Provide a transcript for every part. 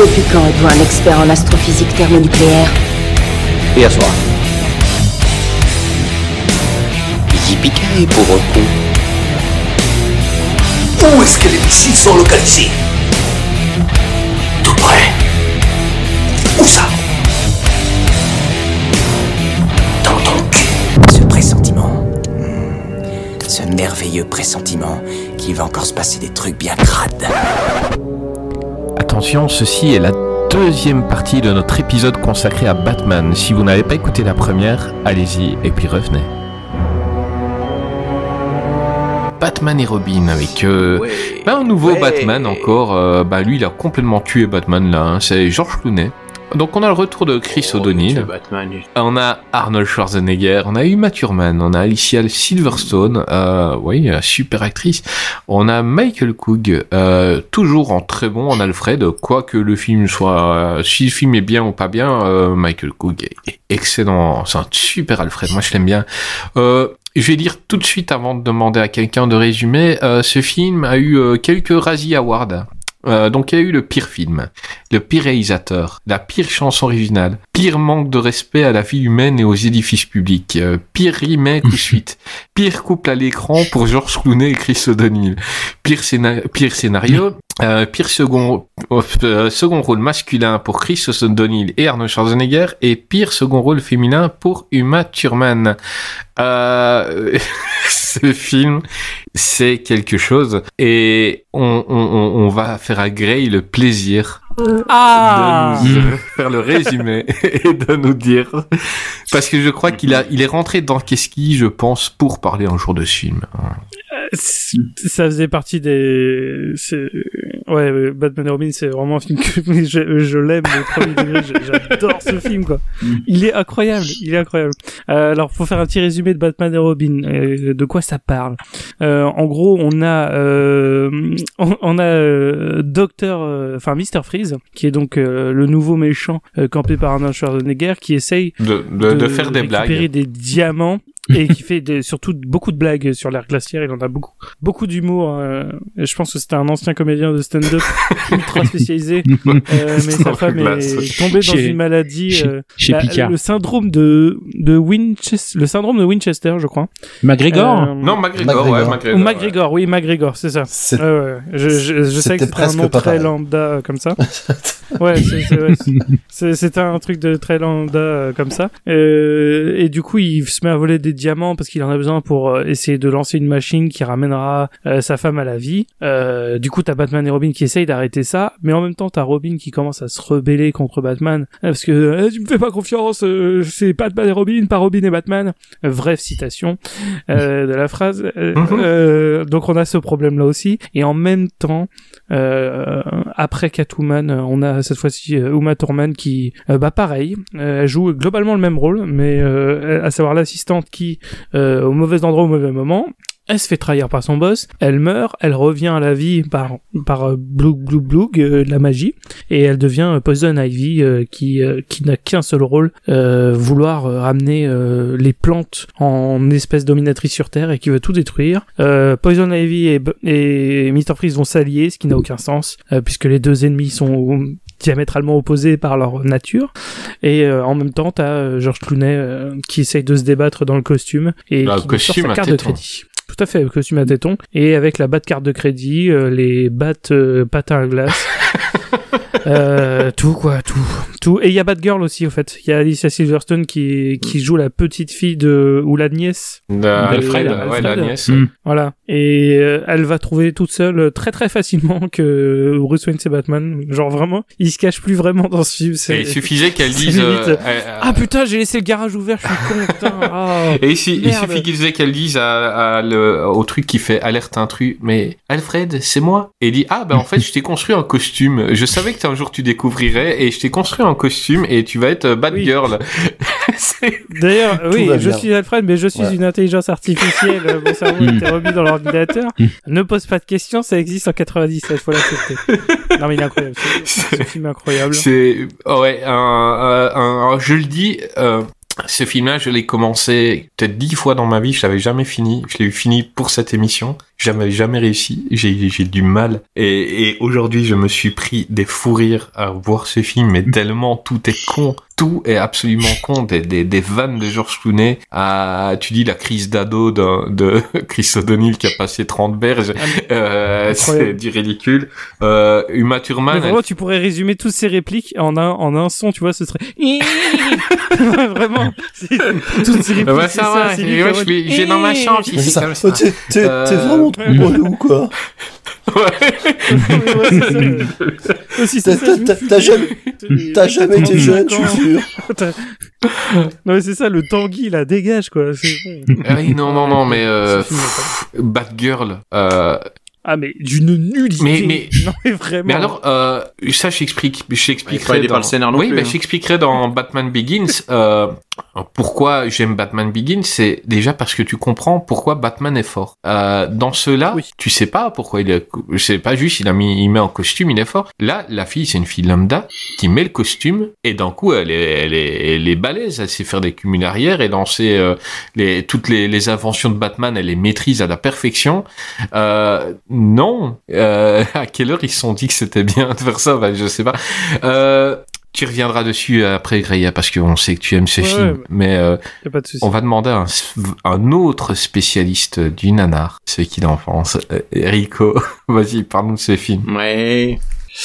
Depuis quand êtes-vous un expert en astrophysique thermonucléaire Et à soir. Yippee pauvre con. Où est-ce que les missiles sont localisés? Tout près. Où ça? Dans ton cul. Ce pressentiment. Hmm. Ce merveilleux pressentiment qu'il va encore se passer des trucs bien crades. Attention, ceci est la deuxième partie de notre épisode consacré à Batman. Si vous n'avez pas écouté la première, allez-y et puis revenez. Batman et Robin avec euh, Ouais. bah, un nouveau Ouais. Batman encore. euh, bah lui, il a complètement tué Batman là. hein, c'est George Clooney. Donc on a le retour de Chris O'Donnell. Batman. On a Arnold Schwarzenegger, on a Uma Thurman, on a Alicia Silverstone, euh, oui, euh, super actrice. On a Michael Coog, euh, toujours en très bon en Alfred, quoi que le film soit, euh, si le film est bien ou pas bien, euh, Michael Coog est, excellent, c'est un super Alfred, moi je l'aime bien. Euh, je vais dire tout de suite avant de demander à quelqu'un de résumer, euh, ce film a eu euh, quelques Razzie Awards. Euh, donc il y a eu le pire film, le pire réalisateur, la pire chanson originale, pire manque de respect à la vie humaine et aux édifices publics, euh, pire remake ou suite, pire couple à l'écran pour George Clooney et Chris O'Donnell, pire, scéna- pire scénario, euh, pire second, euh, second rôle masculin pour Chris O'Donnell et Arnold Schwarzenegger et pire second rôle féminin pour Uma Thurman. Euh, ce film, c'est quelque chose et on, on, on va faire à Gray le plaisir Ah de nous faire le résumé et de nous dire parce que je crois qu'il a il est rentré dans Keski je pense pour parler un jour de ce film. Ça faisait partie des... Ouais, Batman et Robin, c'est vraiment un film que je, je l'aime J'adore ce film, quoi. Il est incroyable, il est incroyable. Euh, alors, pour faire un petit résumé de Batman et Robin, euh, de quoi ça parle? Euh, En gros, on a, euh, on, on a euh, Docteur, enfin Mister Freeze, qui est donc euh, le nouveau méchant euh, campé par Arnold Schwarzenegger, qui essaye De, de, de faire des récupérer blagues. des diamants et qui fait des- surtout beaucoup de blagues sur l'ère glaciaire. Il en a beaucoup, beaucoup d'humour. euh, je pense que c'était un ancien comédien de stand-up ultra spécialisé. Euh, mais sa femme glace. est tombée dans une maladie. chez- euh, chez la- Picard. Le syndrome de de Winchester, le syndrome de Winchester, je crois. McGregor Euh, Non, McGregor, McGregor. ouais, ou McGregor. ouais. Oui, McGregor, c'est ça. Je, je, je sais que C'était c'est un nom très pareil. lambda euh, comme ça. ouais, c'est un truc de très lambda euh, comme ça. Euh, et du coup, il se met à voler des diamants parce qu'il en a besoin pour euh, essayer de lancer une machine qui ramènera euh, sa femme à la vie. Euh, du coup, t'as Batman et Robin qui essayent d'arrêter ça, mais en même temps, t'as Robin qui commence à se rebeller contre Batman euh, parce que tu me fais pas confiance, euh, c'est Batman et Robin, pas Robin et Batman. Bref citation euh, de la phrase. Euh, Mhm. donc on a ce problème-là aussi, et en même temps, euh, après Catwoman, on a cette fois-ci Uma Thurman qui, bah pareil, elle joue globalement le même rôle, mais euh, à savoir l'assistante qui, euh, au mauvais endroit au mauvais moment, elle se fait trahir par son boss, elle meurt, elle revient à la vie par par euh, bloug bloug bloug euh, de la magie et elle devient euh, Poison Ivy euh, qui euh, qui n'a qu'un seul rôle euh, vouloir ramener euh, les plantes en espèce dominatrice sur Terre et qui veut tout détruire. Euh, Poison Ivy et, et Mr Freeze vont s'allier, ce qui n'a aucun sens euh, puisque les deux ennemis sont diamétralement opposés par leur nature et euh, en même temps t'as euh, George Clooney euh, qui essaye de se débattre dans le costume et Le qui nous sort costume sa carte de crédit. Tout à fait, le costume à téton et avec la batte carte de crédit, euh, les battes euh, patins à glace. Euh, tout quoi, tout, tout. Et il y a Batgirl aussi au fait. Il y a Alicia Silverstone qui qui joue la petite fille de ou la nièce. De Alfred, de- ouais, la Alfred. nièce. Mm. Voilà. Et euh, elle va trouver toute seule euh, très très facilement que Bruce Wayne c'est Batman. Genre vraiment, il se cache plus vraiment dans ce film. Et c'est- il suffisait qu'elle dise. euh, euh, Ah putain, j'ai laissé le garage ouvert, je suis con. Putain. Ah. Et il, su- il Merde. suffit qu'il disait qu'elle dise à, à le, au truc qui fait alerte intrus, mais Alfred, c'est moi. Et il dit, ah ben en fait, je t'ai construit un costume. Je savais que que un jour tu découvrirais et je t'ai construit un costume et tu vas être euh, Batgirl. C'est- D'ailleurs, oui, je suis Alfred, mais je suis Ouais. une intelligence artificielle. euh, Mon cerveau Mm. était remis dans l'ordinateur. Mm. Ne pose pas de questions, ça existe en 97, faut l'accepter. non, mais il est incroyable. Ce, ce film est incroyable. C'est ouais, un, un- un- je le dis. euh, ce film-là, je l'ai commencé peut-être dix fois dans ma vie. Je l'avais jamais fini. Je l'ai eu fini pour cette émission. J'avais jamais réussi. J'ai j'ai du mal. Et, et aujourd'hui, je me suis pris des fous rires à voir ce film. Mais tellement tout est con. Tout est absolument con. Des, des, des vannes de George Clooney. À, tu dis la crise d'ado de, de Chris O'Donnell qui a passé 30 berges. Euh, c'est du ridicule. Euh, Uma Mais Thurman. elle vraiment, tu pourrais résumer toutes ces répliques en un, en un son, tu vois, ce serait... Vraiment. Toutes ces répliques, Ah bah c'est ça c'est ouais, je j'ai dans ma chambre, Mais c'est comme ça. Oh, T'es Euh, t'es vraiment trop ouais. relou, quoi. Ouais. Ouais, c'est ça. Aussi, ça, t'as- jamais- T'as jamais été 35 jeune, je suis sûr. Non mais c'est ça, le Tanguy là, dégage quoi. Ah oui, non, non, non, mais euh, Batgirl. Euh, Ah mais d'une nullité. Mais- mais- non mais vraiment. mais alors, euh, ça, j'explique, j'expliquerai fallait dans... pas le scénar non oui, plus, bah, hein. j'expliquerai dans Batman Begins. Euh, pourquoi j'aime Batman Begins, c'est déjà parce que tu comprends pourquoi Batman est fort. Euh, dans ceux-là, Oui. tu sais pas pourquoi il est, c'est pas juste il a mis, il met en costume, il est fort. Là, la fille, c'est une fille lambda qui met le costume et d'un coup, elle est, elle est, elle est balèze, elle sait faire des cumuls arrière et dans ses, euh, les, toutes les, les inventions de Batman, elle les maîtrise à la perfection. Euh, non. Euh, à quelle heure ils se sont dit que c'était bien de faire ça? Ben, Je sais pas. Euh, tu reviendras dessus après, Greya, parce qu'on sait que tu aimes ce Ouais, film. ouais. Mais euh, Y a pas de on va demander à un, un autre spécialiste du nanar, c'est qui d'enfance, euh, Rico. Vas-y, parle-nous de ce film. Ouais.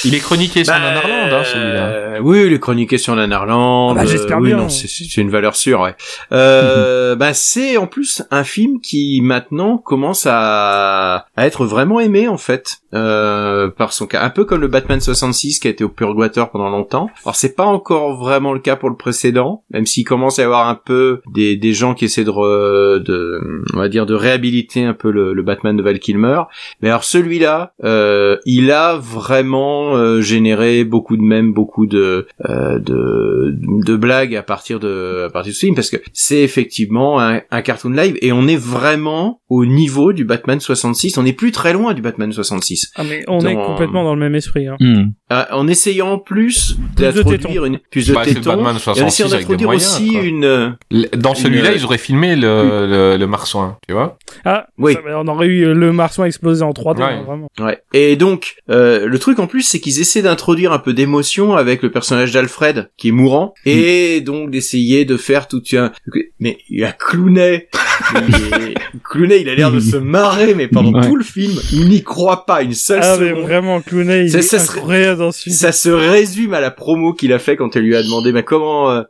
Il est chroniqué sur Bah, Nanarland, hein, celui-là. euh, oui, il est chroniqué sur Nanarland. Ah bah, j'espère euh, oui, bien. non, c'est- c'est une valeur sûre, ouais. Euh, bah, c'est en plus un film qui maintenant commence à, à être vraiment aimé en fait euh, par son cas, un peu comme le Batman 66 qui a été au purgatoire pendant longtemps. Alors c'est pas encore vraiment le cas pour le précédent, même s'il commence à y avoir un peu des, des gens qui essaient de, re- de, on va dire, de réhabiliter un peu le, le Batman de Val Kilmer. Mais alors celui-là, euh, il a vraiment euh, généré beaucoup de mèmes, beaucoup de, euh, de de blagues à partir de à partir de ce film parce que c'est effectivement un, un cartoon live et on est vraiment au niveau du Batman 66. On n'est plus très loin du Batman 66. Ah mais on est complètement dans le même esprit. Hein. Hmm. Euh, en essayant en plus Plus de d'introduire une plus de Bah, tétons Batman et en 66 essayant avec des moyens, aussi quoi. une euh, Dans celui-là, une- ils auraient filmé le, le, le marsouin, tu vois Ah Oui. ça, on aurait eu le marsouin explosé en 3D, Ouais. hein, vraiment. Ouais. Et donc, euh, le truc en plus, c'est qu'ils essaient d'introduire un peu d'émotion avec le personnage d'Alfred, qui est mourant, et donc d'essayer de faire tout un... Mais il y a Clooney. Il est- Clooney, il a l'air de se marrer, mais pendant Ouais. tout le film, il n'y croit pas une seule Ah mais seconde. vraiment, Clooney, il Ça- est ça incroyable dans ce film. Ça se résume à la promo qu'il a fait quand elle lui a demandé, mais comment... euh,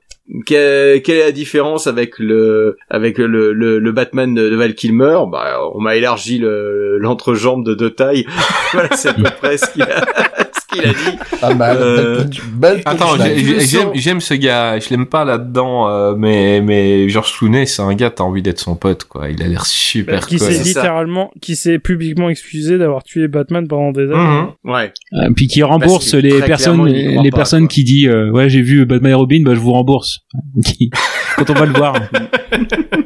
que- quelle est la différence avec le avec le, le, le Batman de, Val Kilmer? Bah, on m'a élargi le- l'entrejambe de deux tailles. voilà, c'est à peu près ce qu'il a, qu'il a dit. Pas mal. Euh, Belle, Attends, j'aime ce gars, je l'aime pas là-dedans, euh, mais mais George Clooney, c'est un gars, t'as envie d'être son pote, quoi. Il a l'air super qui cool. s'est littéralement, qui s'est publiquement excusé d'avoir tué Batman pendant des années. Mhm. Ouais. Euh, puis qui rembourse Parce les personnes, les pas, personnes quoi. qui disent euh, ouais j'ai vu Batman et Robin, bah je vous rembourse. Qui- Quand on va le voir.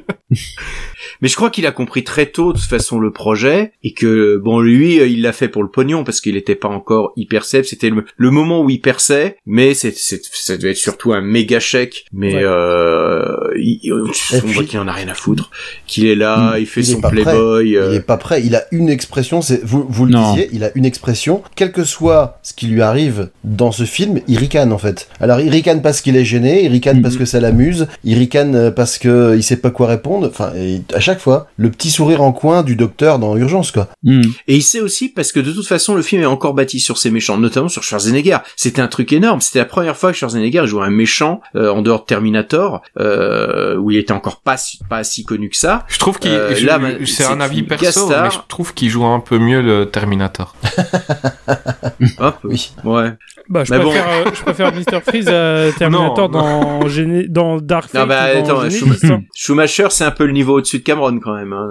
Mais je crois qu'il a compris très tôt de toute façon le projet et que bon lui euh, il l'a fait pour le pognon parce qu'il était pas encore hyper célèbre. C'était le, le moment où il perçait, mais c'est, c'est, ça devait être surtout un méga chèque. Mais Ouais. euh, il, on voit qu'il en a rien à foutre. Qu'il est là, il fait Il son playboy. euh, Il est pas prêt. Il a une expression. C'est vous, vous le Non. disiez. Il a une expression. Quel que soit ce qui lui arrive dans ce film, il ricane en fait. Alors il ricane parce qu'il est gêné. Il ricane Mhm. parce que ça l'amuse. Il ricane parce que il sait pas quoi répondre. Enfin, à chaque fois, le petit sourire en coin du docteur dans Urgence quoi. Hmm. Et il sait aussi parce que de toute façon le film est encore bâti sur ses méchants, notamment sur Schwarzenegger. C'était un truc énorme. C'était la première fois que Schwarzenegger jouait un méchant euh, en dehors de Terminator, euh, où il était encore pas si- pas si connu que ça. Je trouve qu'il, Euh, là, bah, c'est un avis perso, gastar. mais je trouve qu'il joue un peu mieux le Terminator. Peu. Oui. Ouais. Bah, je Mais bon. préfère, euh, je préfère Mr. Freeze à Terminator Non, dans, Géné- dans Dark Fate. Non, bah, attends, Genesis, Schum- hein. Schumacher, c'est un peu le niveau au-dessus de Cameron quand même. Hein.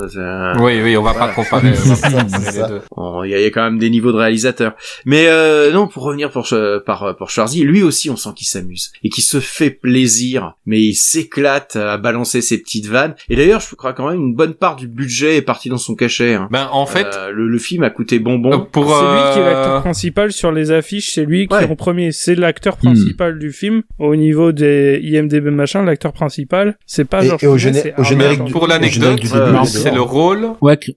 Oui, oui, on va pas comparer, on va pas comparer C'est les ça. deux. Bon, Il y, a il y a quand même des niveaux de réalisateurs. Mais euh, non, pour revenir pour par pour Schwarzy, lui aussi, on sent qu'il s'amuse et qu'il se fait plaisir, mais il s'éclate à balancer ses petites vannes. Et d'ailleurs, je crois quand même une bonne part du budget est partie dans son cachet. hein. Ben, en fait, Euh, le, le film a coûté bonbon. euh, pour... C'est lui qui est l'acteur principal sur les affiches, c'est lui qui Ouais. En premier. C'est l'acteur Hmm. principal du film. Au niveau des IMDB machin, l'acteur principal, c'est pas Et- George et au Clooney, géné- c'est au générique du- Pour l'anecdote, générique du euh, c'est le rôle Ouais, que-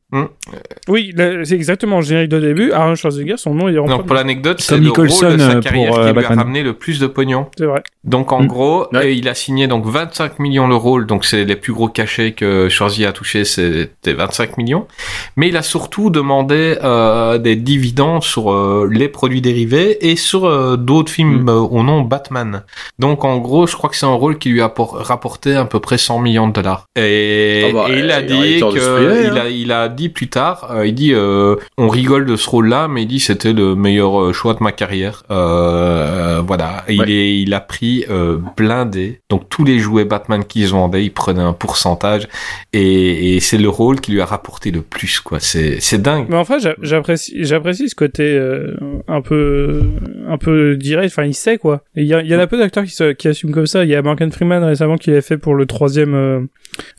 Oui, c'est exactement le générique de début. Arnold Schwarzenegger, son nom il est en Non, pour l'anecdote, c'est le Nicholson, rôle de euh, sa pour, carrière euh, qui lui a Batman. ramené le plus de pognon. C'est vrai. Donc en Mm. gros, Ouais. euh, il a signé donc 25 millions le rôle, donc c'est les plus gros cachets que Schwarzy a touché, c'était 25 millions. Mais il a surtout demandé euh, des dividendes sur euh, les produits dérivés et sur euh, d'autres films Mm. euh, au nom Batman. Donc en gros, je crois que c'est un rôle qui lui a por- rapporté à peu près 100 millions de dollars. Et, Ah bah, et il a dit que il hein. a, il a dit plus tard, euh, il dit euh, on rigole de ce rôle-là, mais il dit c'était le meilleur choix de ma carrière. Euh, voilà, Et il Ouais. est, il a pris euh, blindé. Donc tous les jouets Batman qu'ils vendaient, il prenait un pourcentage, et, et c'est le rôle qui lui a rapporté le plus, quoi. C'est, c'est dingue. Mais enfin, j'a- j'apprécie, j'apprécie ce côté euh, un peu, un peu direct. Enfin, il sait quoi. Il y, a- il y en a peu d'acteurs qui, se- qui assument comme ça. Il y a Morgan Freeman récemment qui l'a fait pour le troisième, euh,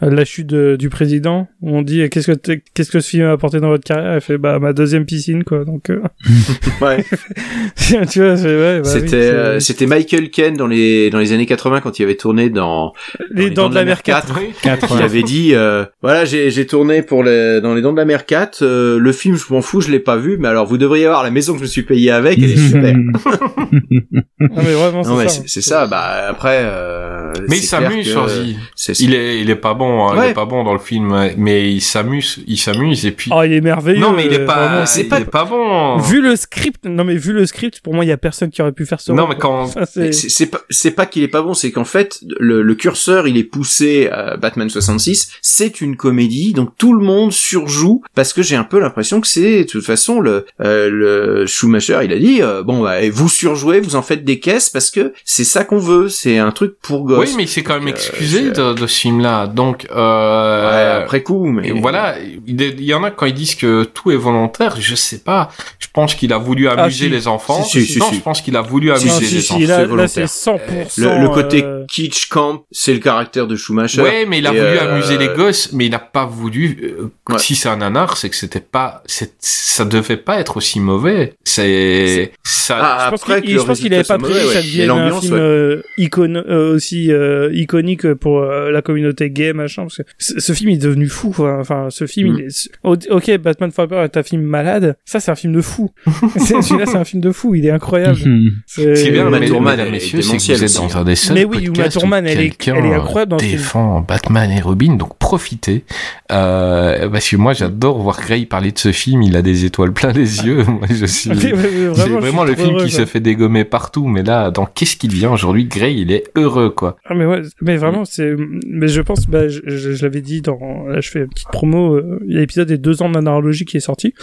la chute de- du président. Où on dit qu'est-ce que qu'est-ce que ce film a apporté dans votre carrière? Elle fait bah ma deuxième piscine quoi. Donc euh, Ouais. tu vois, c'est ouais, bah oui, c'était euh, c'était Michael Ken dans les dans les années 80 quand il avait tourné dans les dents de la mer 4. 4. quatre, Il avait dit euh, voilà j'ai j'ai tourné pour les dans les dents de la mer 4 euh, le film je m'en fous je l'ai pas vu mais alors vous devriez voir la maison que je me suis payé avec elle est super Non mais vraiment c'est ça. c'est c'est ça bah après euh, Mais il s'amuse, que Schwarzy. Il est, il est pas bon, hein, il Ouais. est pas bon dans le film, mais il s'amuse, il s'amuse, et puis. Oh, il est merveilleux. non, mais il est euh, pas, c'est pas, il pas bon. Vu le script, non mais vu le script, pour moi il y a personne qui aurait pu faire ce Non, rôle, mais quand- Enfin, c'est pas c'est pas qu'il est pas bon, c'est qu'en fait le, le curseur il est poussé à Batman 66. C'est une comédie, donc tout le monde surjoue parce que j'ai un peu l'impression que c'est de toute façon le euh, le Schumacher il a dit euh, bon bah, vous surjouez, vous en faites des caisses parce que c'est ça qu'on veut, c'est un truc pour gosses. Oui, mais il s'est quand même Euh, excusé de, de ce film-là. Donc, Ouais, euh, après coup, mais et voilà, il y en a quand ils disent que tout est volontaire, je sais pas. Je pense qu'il a voulu amuser si. les enfants. Si, si, si, non, si. je pense qu'il a voulu amuser les si, enfants. là, c'est là volontaire. c'est 100%. le, le côté euh, kitsch camp, c'est le caractère de Schumacher. Ouais, mais il a Et, voulu euh, amuser les gosses, mais il n'a pas voulu. euh, Ouais. Si c'est un nanar, c'est que c'était pas, c'est, ça devait pas être aussi mauvais. C'est, ça. Ah, pense après qu'il que le je pense qu'il avait résultat pas prévu que ça devienne un film ouais. euh, icône, euh, aussi euh, iconique pour euh, la communauté gay machin. Parce que ce, ce film est devenu fou. quoi. Enfin, ce film, Mm. il est... o- ok, Batman Forever est un film malade. Ça, c'est un film de fou. C'est- Celui-là, c'est un film de fou. Il est incroyable. C'est Ce qui est bien, Uma Thurman, elle est messieurs, c'est que démentielle vous êtes aussi, dans un des seuls Mais oui, Uma Thurman, elle est- elle est incroyable dans défend Batman et Robin, donc profitez. Parce que moi, j'adore voir Gray parler de ce film. Il a des étoiles plein les yeux. Moi, je suis. C'est vraiment, le film qui quoi. Se fait dégommer partout, mais là, dans qu'est-ce qu'il vient aujourd'hui, Gray, il est heureux, quoi. Ah mais ouais, mais vraiment c'est, mais je pense, bah, je, je, je l'avais dit dans, là je fais une petite promo, euh, l'épisode des deux ans de nanarologie qui est sorti,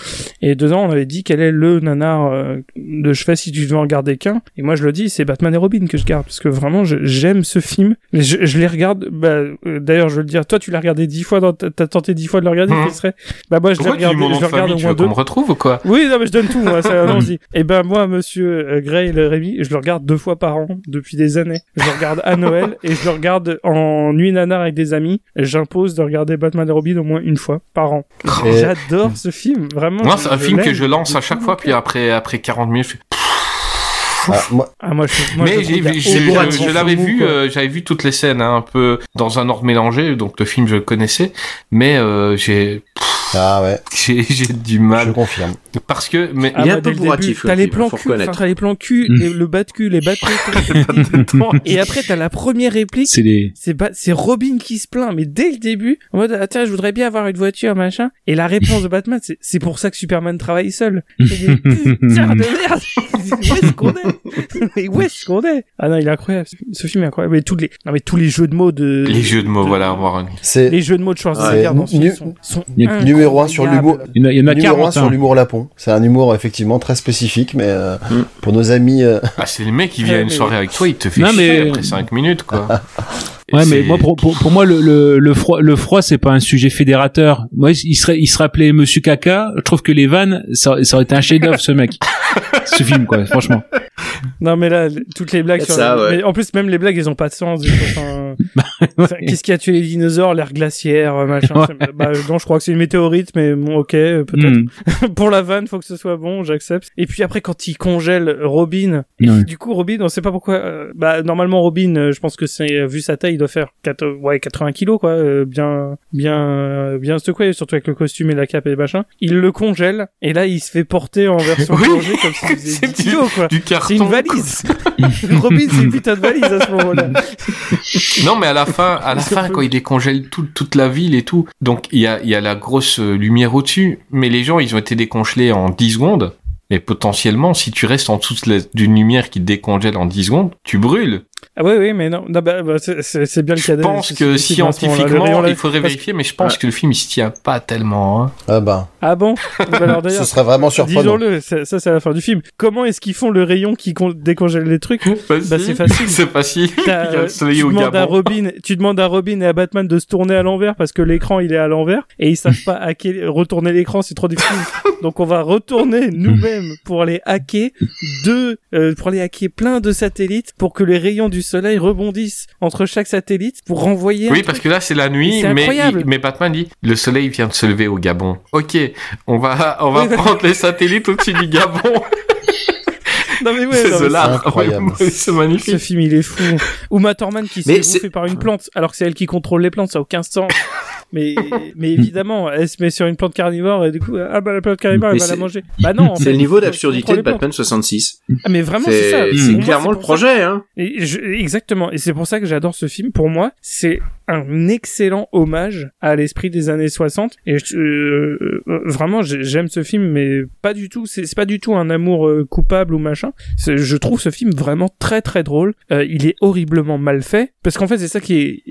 et deux ans on avait dit quel est le nanar euh, de je fais si tu devais en garder qu'un, et moi je le dis c'est Batman et Robin que je garde parce que vraiment j'aime ce film, mais je, je les regarde, bah euh, d'ailleurs je veux le dire, toi tu l'as regardé dix fois, t'as tenté dix fois de le regarder, quel serait, bah moi je l'ai regardé, je le regarde au Tu moins veux deux. qu'on me retrouve ou quoi? Oui, non, mais je donne tout, moi, ça, allons-y. Et ben, moi, monsieur euh, Gray, le Rémi, je le regarde deux fois par an, depuis des années. Je le regarde à Noël, et je le regarde en nuit nanar avec des amis. Et J'impose de regarder Batman et Robin au moins une fois par an. Et- J'adore ce film, vraiment. Moi, c'est un film que je lance à chaque fois, puis après, après 40 minutes, je fais... Ah, moi, Ah, moi, je, moi, mais j'ai, j'ai- je, l'avais vu, euh, j'avais vu toutes les scènes, hein, un peu dans un ordre mélangé, donc le film je le connaissais, mais euh, j'ai, ah ouais, j'ai, j'ai du je mal confirme. parce que, mais Ah, Il est bah, un peu dès le bourratif, début, T'as le les plans cul, t'as les plans cul, et le bas de cul, les bas de et après, t'as la première réplique. C'est les, C'est ba- c'est Robin qui se plaint, mais dès le début, en mode, ah, tiens, je voudrais bien avoir une voiture, machin. Et la réponse de Batman, c'est, c'est pour ça que Superman travaille seul. C'est des de merde. où est-ce qu'on est? Mais où est-ce qu'on est? Ah non, il est incroyable. Ce- film est incroyable. Mais tous les, non, mais tous les jeux de mots de, les jeux de mots, de- voilà, voir un... C'est les jeux de mots de Schwarzenegger Ouais. Nu- sont, sont nu- numéro numéro un sur l'humour. Il y en a, Numéro 1 40. sur hein. l'humour lapon. C'est un humour effectivement très spécifique, mais euh, Mm. pour nos amis. euh, Ah, c'est le mec qui vient à une mais- soirée avec toi, il te fait Non, chier mais- après 5 minutes, quoi. Ouais, mais moi, pour, pour, pour moi, le, le, le froid, le froid, c'est pas un sujet fédérateur. Moi, il serait, il se rappelait Monsieur Caca. Je trouve que les vannes, ça, ça aurait été un chef-d'œuvre, ce mec. ce film, quoi, franchement. Non, mais là, toutes les blagues sur ça, la- ouais. mais en plus, même les blagues, elles ont pas de sens. du coup, enfin, enfin, Qu'est-ce qui a tué les dinosaures L'ère glaciaire, euh, machin. Ouais. Bah, non, je crois que c'est une météorite, mais bon, ok, euh, peut-être. Hmm. Pour la vanne, faut que ce soit bon, j'accepte. Et puis après, quand il congèle Robin, et Ouais. du coup, Robin, on sait pas pourquoi. euh, bah, normalement, Robin, euh, je pense que c'est vu sa taille, il doit faire 4, ouais, 80 kilos, quoi, euh, bien, bien, bien secoué, surtout avec le costume et la cape et machin. Il le congèle, et là, il se fait porter en version Oui. plongée comme faisait 10 du- quoi. Du carton. C'est une valise. Robin, c'est une putain de valise à ce moment-là. Non, mais à la fin, à la fin, quand il décongèle tout, toute la ville et tout, donc il y a, il y a la grosse euh, lumière au-dessus, mais les gens, ils ont été décongelés en 10 secondes. Mais potentiellement, si tu restes en dessous d'une lumière qui te décongèle en 10 secondes, tu brûles. Ah oui, oui, mais non, non bah, bah, c'est- bien le cas. Je pense que scientifiquement, il faudrait vérifier, mais je pense que le film, il se tient pas tellement. Hein. Ah bah, Ah bon Bah Alors d'ailleurs, ce serait vraiment surprenant. disons-le, ça, ça, c'est à la fin du film. Comment est-ce qu'ils font le rayon qui con- décongèle les trucs Bah, c'est facile. C'est facile. T'as, Il y a euh, tu au demandes à. Robin, tu demandes à Robin et à Batman de se tourner à l'envers parce que l'écran il est à l'envers et ils savent pas hacker, retourner l'écran, c'est trop difficile. Donc on va retourner nous-mêmes pour aller hacker deux, euh, pour aller hacker plein de satellites pour que les rayons du soleil rebondissent entre chaque satellite pour renvoyer. Oui, parce que là, c'est la nuit, mais, il- mais Batman dit, le soleil vient de se lever au Gabon. Ok, on va, on va prendre les satellites au-dessus du Gabon. Non mais ouais, c'est incroyable. C'est Ce magnifique. film, il est fou. Uma Thurman qui se Mais fait c'est- bouffer par une plante, alors que c'est elle qui contrôle les plantes, ça a aucun sens. mais, mais évidemment, elle se met sur une plante carnivore et du coup, ah bah la plante carnivore, elle va la manger. Bah non, C'est le niveau d'absurdité de. Batman 66. Ah mais vraiment, c'est ça. C'est clairement le projet, hein. Exactement. Et c'est pour ça que j'adore ce film. Pour moi, c'est un excellent hommage à l'esprit des années 60. Et euh, euh, vraiment, j'ai- j'aime ce film, mais pas du tout. C'est pas du tout un amour euh, coupable ou machin. Je trouve ce film vraiment très très drôle. Euh, il est horriblement mal fait parce qu'en fait, c'est ça qui est.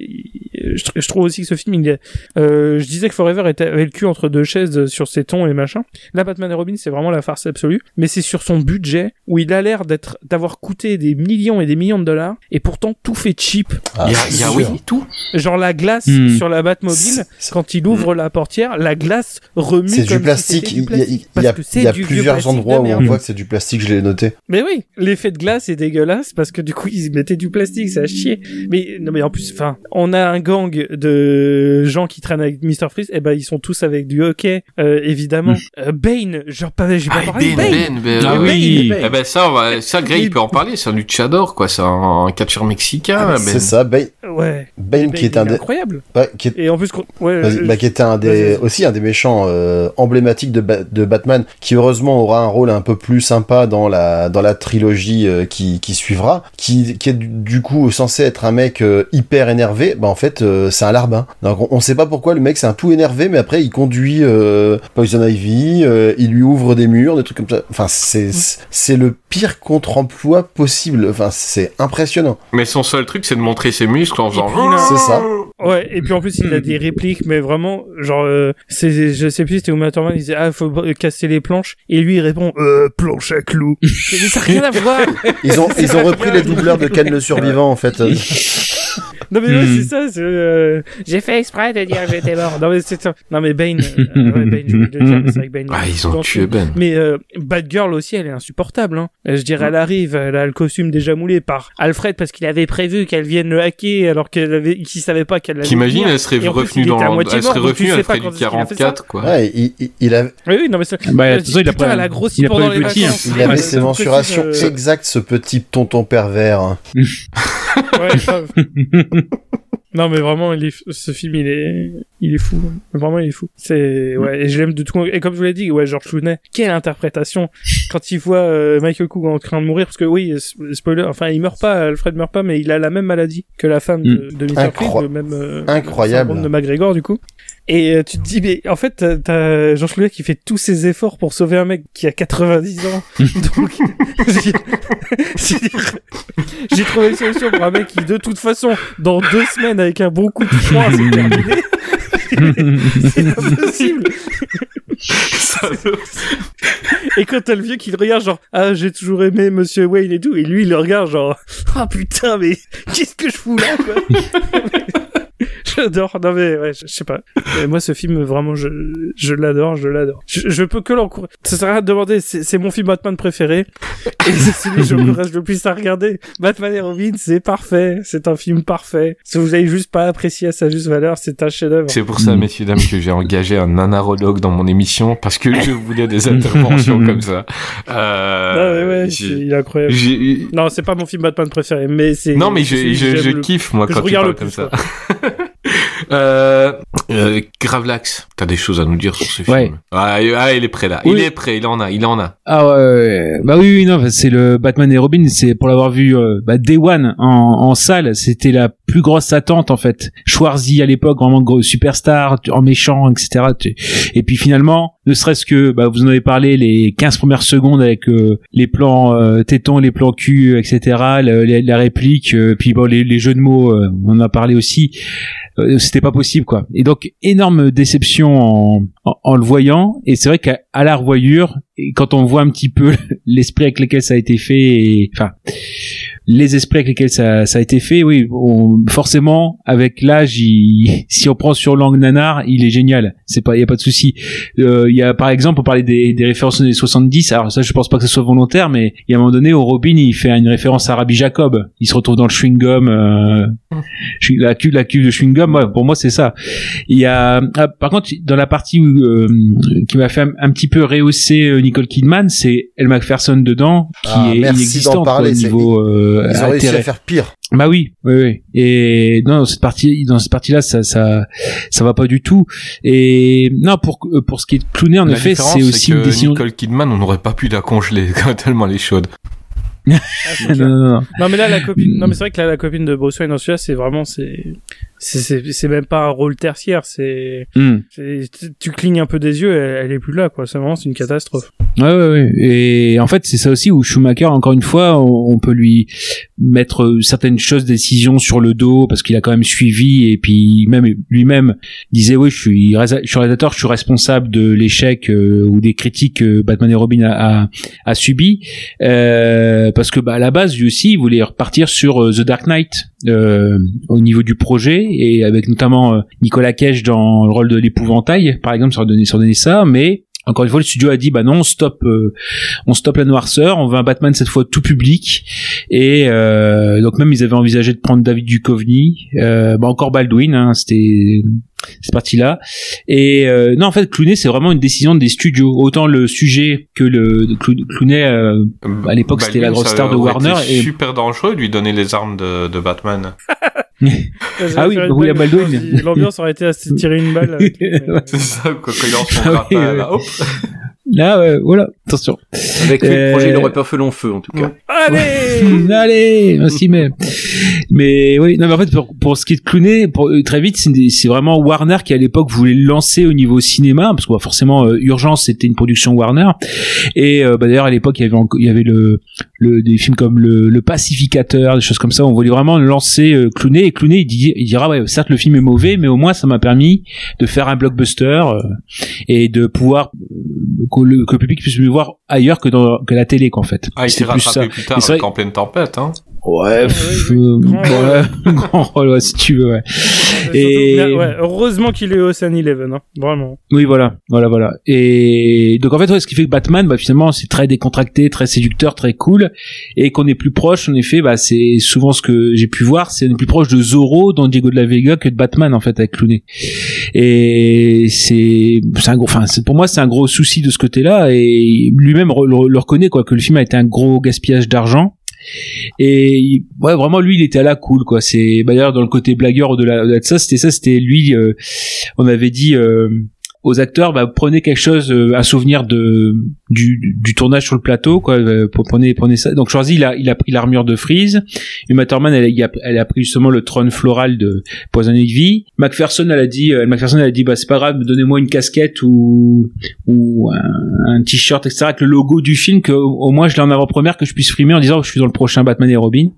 Je, tr- je trouve aussi que ce film, il est. euh, je disais que Forever était avait le cul entre deux chaises sur ses tons et machin. Là, Batman et Robin, c'est vraiment la farce absolue. Mais c'est sur son budget où il a l'air d'être d'avoir coûté des millions et des millions de dollars et pourtant tout fait cheap. Ah, Il y a, il y a oui, tout. Genre la glace Hmm. sur la Batmobile, quand il ouvre la portière, la glace remue C'est du si plastique. Il du y a, plastique. il y a- il y a plusieurs endroits où on voit que c'est du plastique, je l'ai noté. Mais oui, l'effet de glace est dégueulasse parce que du coup ils mettaient du plastique, c'est à chier. Mais non mais en plus, enfin, on a un gang de gens qui traînent avec Mr Freeze, et ben ils sont tous avec du hockey, euh, évidemment. Euh, Bane, genre pas, j'ai pas Ah, parlé. de Ben, Bane. Ben, ben, Ah ouais. oui. Bane. Eh ben ça, on va, ça, Greg, il peut en parler. C'est un luchador, quoi. C'est un catcheur mexicain. Ah, Ben. C'est ça, Bane, Ouais. Bane qui est un il des, incroyable. ouais, qui est Et en plus, ouais, bah, qui était un des, aussi un des méchants euh, emblématiques de, Ba- de Batman, qui heureusement aura un rôle un peu plus sympa dans la, dans la trilogie euh, qui, qui suivra, qui, qui est du, coup censé être un mec euh, hyper énervé, bah en fait euh, c'est un larbin. Donc on, on sait pas pourquoi le mec c'est un tout énervé, mais après il conduit euh, Poison Ivy, euh, il lui ouvre des murs, des trucs comme ça. Enfin c'est c'est le pire contre-emploi possible. Enfin c'est impressionnant. Mais son seul truc, c'est de montrer ses muscles en faisant. C'est ça. Ouais, et puis en plus il a des répliques, mais vraiment, genre, euh, c'est, je sais plus, c'était Uma Thurman, il disait ah faut casser les planches, et lui il répond euh, planche à clous. mais ça n'a rien à voir. Ils ont ils ont repris les doubleurs de Ken le survivant en fait. Non mais ouais, Hmm. c'est ça. c'est, euh, J'ai fait exprès de dire que j'étais mort. Non mais c'est ça. Non mais Bane, euh, ouais, Bane, je voulais le dire, mais c'est vrai que Bane. Ah, ils ont tué Ben. Mais euh, Batgirl aussi, elle est insupportable. Hein. Euh, Je dirais, elle arrive, elle a le costume déjà moulé par Alfred parce qu'il avait prévu qu'elle vienne le hacker alors qu'elle avait, qu'il savait pas qu'elle l'avait. T'imagines, elle serait revenue dans, moitié elle serait mort, revenue, quand du est-ce qu'il a fait ça. 44, quoi. Ouais, il, il, il a, Oui, oui, non mais ça. Bah, de toute façon, il a pas- elle a grossi il pendant les hein. vacances. Avait Ouais, ses mensurations exactes, ce petit tonton pervers. Ouais, grave. Non mais vraiment il est ce film il est il est fou. Vraiment il est fou. C'est ouais et je l'aime de tout et comme je vous l'ai dit ouais George Clooney quelle interprétation. Quand il voit euh, Michael Cook en train de mourir parce que oui spoiler enfin il meurt pas Alfred meurt pas mais il a la même maladie que la femme de, de Mr. Incro- le même euh, Incroyable. de McGregor du coup et euh, tu te dis mais en fait t'as- t'as George Clooney qui fait tous ses efforts pour sauver un mec qui a 90 ans. Donc j'ai- trouvé une solution pour un mec qui de toute façon dans deux semaines avec un bon coup de froid c'est terminé. C'est pas possible. et quand t'as le vieux qui le regarde genre ah j'ai toujours aimé Monsieur Wayne et tout et lui il le regarde genre ah putain mais qu'est-ce que je fous là quoi? J'adore. Non mais ouais, je, sais pas. Mais moi ce film vraiment je je l'adore, je l'adore. Je, je peux que l'encourager. Ça sert à rien de demander. C'est c'est mon film Batman préféré et c'est celui que j'encourage le plus à regarder. Batman et Robin, c'est parfait. C'est un film parfait. Si vous avez juste pas apprécié à sa juste valeur, c'est un chef-d'œuvre. C'est pour ça, messieurs, dames, que j'ai engagé un nanarologue dans mon émission, parce que je voulais des interventions comme ça. Euh, Ah ouais, ouais, j'ai- c'est- il est incroyable. j'ai- Non, c'est pas mon film Batman préféré, mais c'est. Non, mais je, je, j'aime je le- kiffe, moi, quand je tu regarde parles le comme ça. Euh, euh, Gravelax, t'as des choses à nous dire sur ce film Ouais. ah, il- ah, il est prêt là. Il est prêt, il en a, il en a. Ah ouais, ouais, bah oui, oui, non, c'est le Batman et Robin, c'est pour l'avoir vu euh, bah, Day One en, en salle, c'était la plus grosse attente en fait. Schwarzy à l'époque, vraiment gros superstar, en méchant, etc. Et puis finalement, ne serait-ce que, bah, vous en avez parlé, les 15 premières secondes avec euh, les plans euh, tétons, les plans cul, etc. la réplique, puis bon, les, les jeux de mots, on en a parlé aussi. C'était pas possible quoi. Et donc énorme déception en, en, le voyant. Et c'est vrai qu'à la revoyure, et quand on voit un petit peu l'esprit avec lequel ça a été fait, et, enfin les esprits avec lesquels ça, ça a été fait, oui, on- forcément avec l'âge, si on prend sur langue nanar, il est génial. C'est pas, il y a pas de souci. Euh, Il y a par exemple, on parlait des, des références des 70. Alors ça, je pense pas que ce soit volontaire, mais il y a un moment donné, où Robin, il fait une référence à Rabbi Jacob. Il se retrouve dans le chewing gum, euh, la cuve, la cuve de chewing gum. ouais, pour moi, c'est ça. Il y a, ah, par contre, dans la partie où, euh, qui m'a fait un, un petit peu rehausser euh, Nicole Kidman, c'est Elle Macpherson dedans, qui Ah, est inexistante d'en parler, quoi, au niveau euh, Ils ont réussi intérêt. à faire pire. Bah oui, oui, oui. Et non, dans cette partie, dans cette partie-là, ça, ça, ça va pas du tout. Et non, pour pour ce qui est de clowner, en La effet, c'est aussi que une décision. Nicole Kidman, on n'aurait pas pu la congeler tellement elle est chaude. Ah, non, non, non. Non, mais là, la copine, non, mais c'est vrai que là, la copine de Bruce Wayne dans celui-là, c'est vraiment, c'est, c'est, même pas un rôle tertiaire, c'est, Hmm. tu- clignes un peu des yeux, elle, elle est plus là, quoi. C'est vraiment, c'est une catastrophe. Ouais, ouais, ouais. Et en fait, c'est ça aussi où Schumacher, encore une fois, on, on peut lui mettre euh, certaines choses, décisions sur le dos parce qu'il a quand même suivi et puis même lui-même disait oui, je suis, je suis réalisateur, je suis responsable de l'échec euh, ou des critiques que Batman et Robin a, a, a subi euh, parce que bah, à la base, lui aussi, il voulait repartir sur euh, The Dark Knight euh, au niveau du projet et avec notamment euh, Nicolas Cage dans le rôle de l'épouvantail, par exemple, ça aurait donné, ça aurait donné ça, mais encore une fois, le studio a dit bah non, on stoppe, euh, on stoppe la noirceur, on veut un Batman cette fois tout public. Et euh, donc même ils avaient envisagé de prendre David Duchovny, euh, bah encore Baldwin, hein, c'était cette partie-là. Et euh, non, en fait, Clooney, c'est vraiment une décision des studios. Autant le sujet que le Clooney, euh, à l'époque, c'était la grosse star de Warner. été Et super dangereux de lui donner les armes de, de Batman. Ah oui, je pense, L'ambiance aurait été à se tirer une balle. mais- C'est ça, quoi, quand il lance son Ah oui. là, hop. Là, ouais, voilà, attention. Avec lui, le projet, il Euh, aurait pas fait long feu, en tout cas. Allez! Allez, aussi mais mais oui, non mais en fait pour, pour ce qui est de Clooney, pour, euh, très vite c'est vraiment Warner qui à l'époque voulait le lancer au niveau cinéma parce que bah, forcément euh, Urgence c'était une production Warner et euh, bah, d'ailleurs à l'époque il y avait il y avait le, le des films comme le, le Pacificateur, des choses comme ça, on voulait vraiment lancer euh, Clooney et Clooney il, dit, il dira ouais certes le film est mauvais mais au moins ça m'a permis de faire un blockbuster euh, et de pouvoir euh, que, le, que le public puisse me voir ailleurs que dans que la télé qu'en fait. Ah, il C'est s'est plus rattrapé ça. plus tard vrai- En pleine tempête, hein. Ouais, pff, euh, grand ouais, grand rôle, ouais, si tu veux, ouais. Surtout, Et- mais, ouais, heureusement qu'il est Ocean Eleven, hein. Vraiment. Oui, voilà, voilà, voilà. Et donc en fait, ouais, ce qui fait que Batman, bah finalement, c'est très décontracté, très séducteur, très cool, et qu'on est plus proche, en effet, bah c'est souvent ce que j'ai pu voir, c'est plus proche de Zorro dans Diego de la Vega que de Batman en fait avec Clooney. Et c'est, c'est un gros, enfin, pour moi, c'est un gros souci de ce côté-là, et lui-même le, reconnaît quoi, que le film a été un gros gaspillage d'argent. Et ouais, vraiment lui, il était à la cool quoi. C'est bah, d'ailleurs dans le côté blagueur de, la, de ça, c'était ça, c'était lui. euh, on avait dit euh, aux acteurs, bah, prenez quelque chose, euh, un souvenir de du, du tournage sur le plateau quoi euh, prenez prenez ça. Donc Schwarzy il a il a pris l'armure de Freeze. Uma Thurman elle, a- elle a pris justement le trône floral de Poison Ivy. McPherson elle a dit euh, McPherson elle a dit bah c'est pas grave donnez-moi une casquette ou ou un, un t-shirt etc avec le logo du film que au moins je l'ai en avant-première que je puisse frimer en disant que je suis dans le prochain Batman et Robin.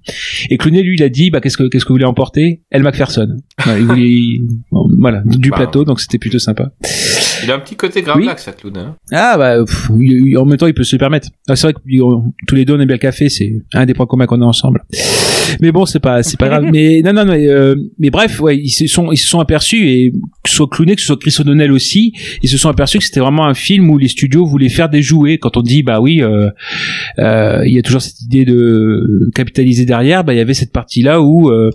Et Clooney lui il a dit bah qu'est-ce que qu'est-ce que vous voulez emporter? Elle McPherson voilà, il voulait bon, voilà du Bah. plateau donc c'était plutôt sympa Il a un petit côté grave là, ça, Clown. Hein. ah bah pff, il- il- en même temps il peut se le permettre. Ah, c'est vrai que tous les deux on aime bien le café, c'est un des points communs qu'on a ensemble. Mais bon c'est pas c'est pas grave. Mais non non non. euh, mais bref ouais ils se sont ils se sont aperçus et que ce soit Clooney que ce soit Chris O'Donnell aussi ils se sont aperçus que c'était vraiment un film où les studios voulaient faire des jouets. Quand on dit bah oui euh, euh, il y a toujours cette idée de capitaliser derrière, bah il y avait cette partie là où euh,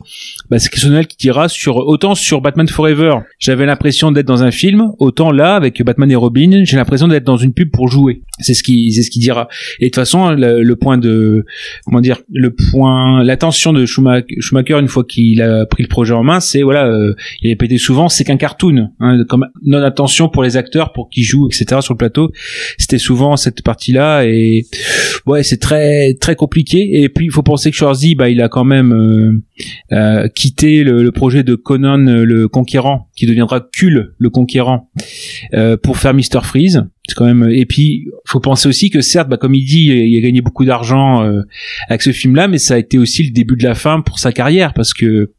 bah, c'est Chris O'Donnell qui dira sur autant sur Batman Forever j'avais l'impression d'être dans un film autant là avec Batman et Robin j'ai l'impression d'être dans une pub pour jouer. C'est ce qui c'est ce qu'il dira. Et de toute façon le, point de comment dire le point l'attention de Schumacher, une fois qu'il a pris le projet en main c'est voilà euh, il a répété souvent c'est qu'un cartoon hein, comme non attention pour les acteurs pour qu'ils jouent etc sur le plateau. C'était souvent cette partie là et ouais c'est très très compliqué. Et puis il faut penser que Schwarzy bah il a quand même euh, euh, quitté le, projet de Conan le Conquérant qui deviendra Kul le Conquérant euh, pour faire Mister Freeze c'est quand même et puis faut penser aussi que certes bah, comme il dit il a gagné beaucoup d'argent euh, avec ce film là mais ça a été aussi le début de la fin pour sa carrière parce que